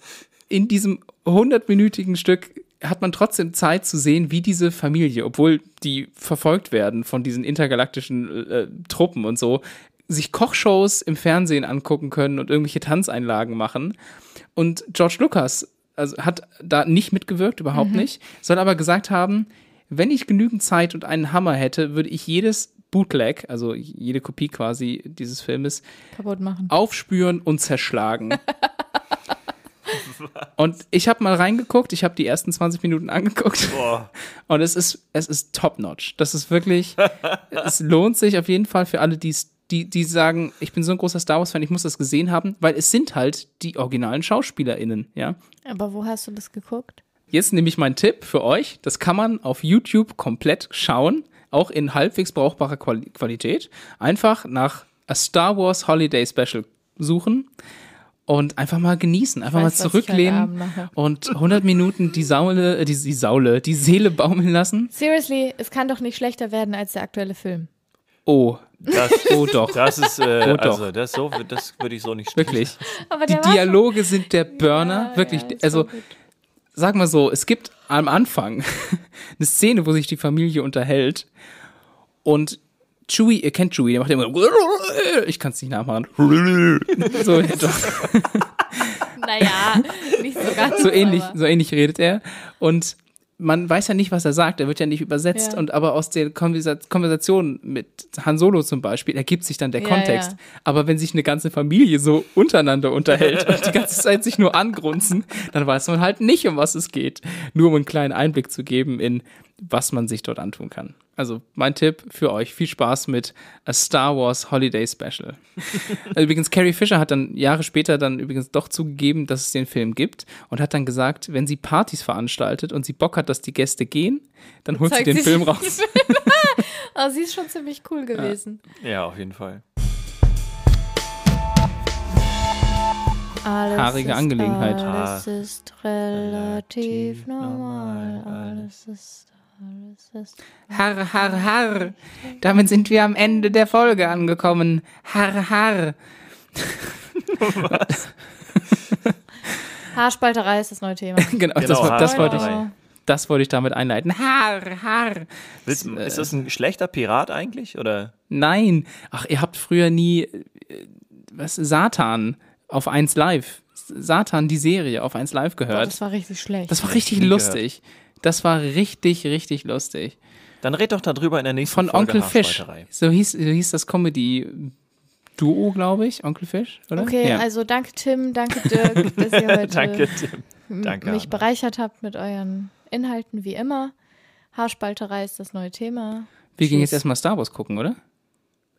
in diesem 100-minütigen Stück hat man trotzdem Zeit zu sehen, wie diese Familie, obwohl die verfolgt werden von diesen intergalaktischen äh, Truppen und so, sich Kochshows im Fernsehen angucken können und irgendwelche Tanzeinlagen machen. Und George Lucas also hat da nicht mitgewirkt, überhaupt nicht, soll aber gesagt haben, wenn ich genügend Zeit und einen Hammer hätte, würde ich jedes Bootleg, also jede Kopie quasi dieses Filmes, Kaputt machen. aufspüren und zerschlagen. und ich habe mal reingeguckt, ich habe die ersten 20 Minuten angeguckt Boah. und es ist, es ist top-notch. Das ist wirklich, es lohnt sich auf jeden Fall für alle, die, die sagen, ich bin so ein großer Star Wars-Fan, ich muss das gesehen haben, weil es sind halt die originalen SchauspielerInnen, ja. Aber wo hast du das geguckt? Jetzt nehme ich meinen Tipp für euch. Das kann man auf YouTube komplett schauen, auch in halbwegs brauchbarer Quali Qualität. Einfach nach A Star Wars Holiday Special suchen und einfach mal genießen, einfach mal weiß, heute zurücklehnen und 100 Minuten die Saule, äh, die, die Saule, die Seele baumeln lassen. Seriously, es kann doch nicht schlechter werden als der aktuelle Film. Oh, Das, oh doch, das ist, äh, Oh, doch. also, das, so, das würde ich so nicht wirklich. Aber Die Dialoge sind der Burner, Ja, wirklich. ja, also sag mal so, es gibt am Anfang eine Szene, wo sich die Familie unterhält und Chewie, ihr kennt Chewie, der macht immer, ich kann es nicht nachmachen. So, doch. Naja, nicht so ganz. so ähnlich, aber- so ähnlich redet er. Und man weiß ja nicht, was er sagt. Er wird ja nicht übersetzt. Ja. Und aber aus der Konversa Konversation mit Han Solo zum Beispiel ergibt sich dann der Ja, Kontext. ja. Aber wenn sich eine ganze Familie so untereinander unterhält und die ganze Zeit sich nur angrunzen, dann weiß man halt nicht, um was es geht. Nur um einen kleinen Einblick zu geben in, was man sich dort antun kann. Also mein Tipp für euch, viel Spaß mit A Star Wars Holiday Special. Also übrigens, Carrie Fisher hat dann Jahre später dann übrigens doch zugegeben, dass es den Film gibt und hat dann gesagt, wenn sie Partys veranstaltet und sie Bock hat, dass die Gäste gehen, dann holt sie den sie Film raus. Oh, sie ist schon ziemlich cool gewesen. Ja, auf jeden Fall. Alles Haarige ist, Angelegenheit. Alles ist relativ normal, Alles ist, Harr, harr, harr. Damit sind wir am Ende der Folge angekommen. Harr, harr. Haarspalterei ist das neue Thema. Genau, das, Genau, das, wollte ich, das wollte ich damit einleiten. Harr, harr. Willst, ist das ein schlechter Pirat eigentlich? Oder? Nein. Ach, ihr habt früher nie, äh, was, Satan auf 1 Live. Satan, die Serie auf 1 Live Boah, gehört. das war richtig schlecht. Das war richtig lustig. Das war richtig, richtig lustig. Dann red doch darüber in der nächsten Von Folge Onkel Fish. Haarspalterei. So hieß, so hieß das Comedy-Duo, glaube ich. Onkel Fish, oder? Okay, ja. also danke Tim, danke Dirk, dass ihr heute Danke, Danke, mich Anna. bereichert habt mit euren Inhalten, wie immer. Haarspalterei ist das neue Thema. Wir gehen jetzt Tschüss. erstmal Star Wars gucken, oder?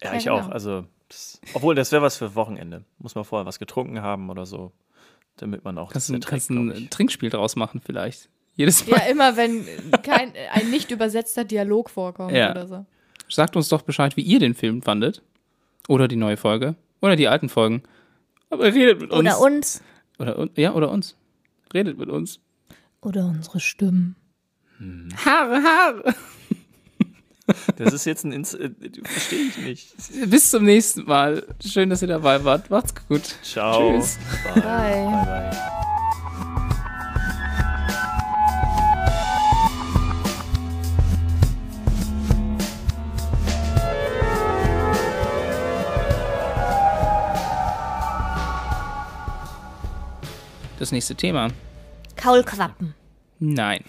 Ja, Ja, ich genau. auch. Also, das, obwohl, das wäre was für Wochenende. Muss man vorher was getrunken haben oder so, damit man auch Kannst, das du, kannst erträgt, ein. Trinkspiel draus machen, vielleicht. Jedes Mal. Ja, immer wenn kein, ein nicht übersetzter Dialog vorkommt Ja. oder so. Sagt uns doch Bescheid, wie ihr den Film fandet. Oder die neue Folge. Oder die alten Folgen. Aber redet mit uns. Oder uns. Oder, ja, oder uns. Redet mit uns. Oder unsere Stimmen. Haare, Haare. Das ist jetzt ein. Ins äh, Verstehe ich nicht. Bis zum nächsten Mal. Schön, dass ihr dabei wart. Macht's gut. Ciao. Tschüss. Bye. Bye. Bye, bye. Das nächste Thema. Kaulquappen. Nein.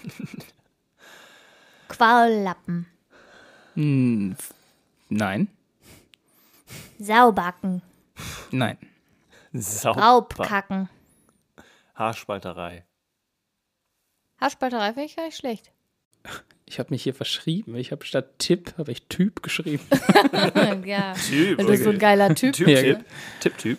Quaullappen. Hm, Nein. Saubacken. Nein. Sauber. Raubkacken. Haarspalterei. Haarspalterei finde ich gar nicht schlecht. Ich habe mich hier verschrieben. Ich habe statt Tipp, habe ich Typ geschrieben. ja. Typ. Du so ein geiler Typ Typ, Ja, Typ. Tipp, Typ.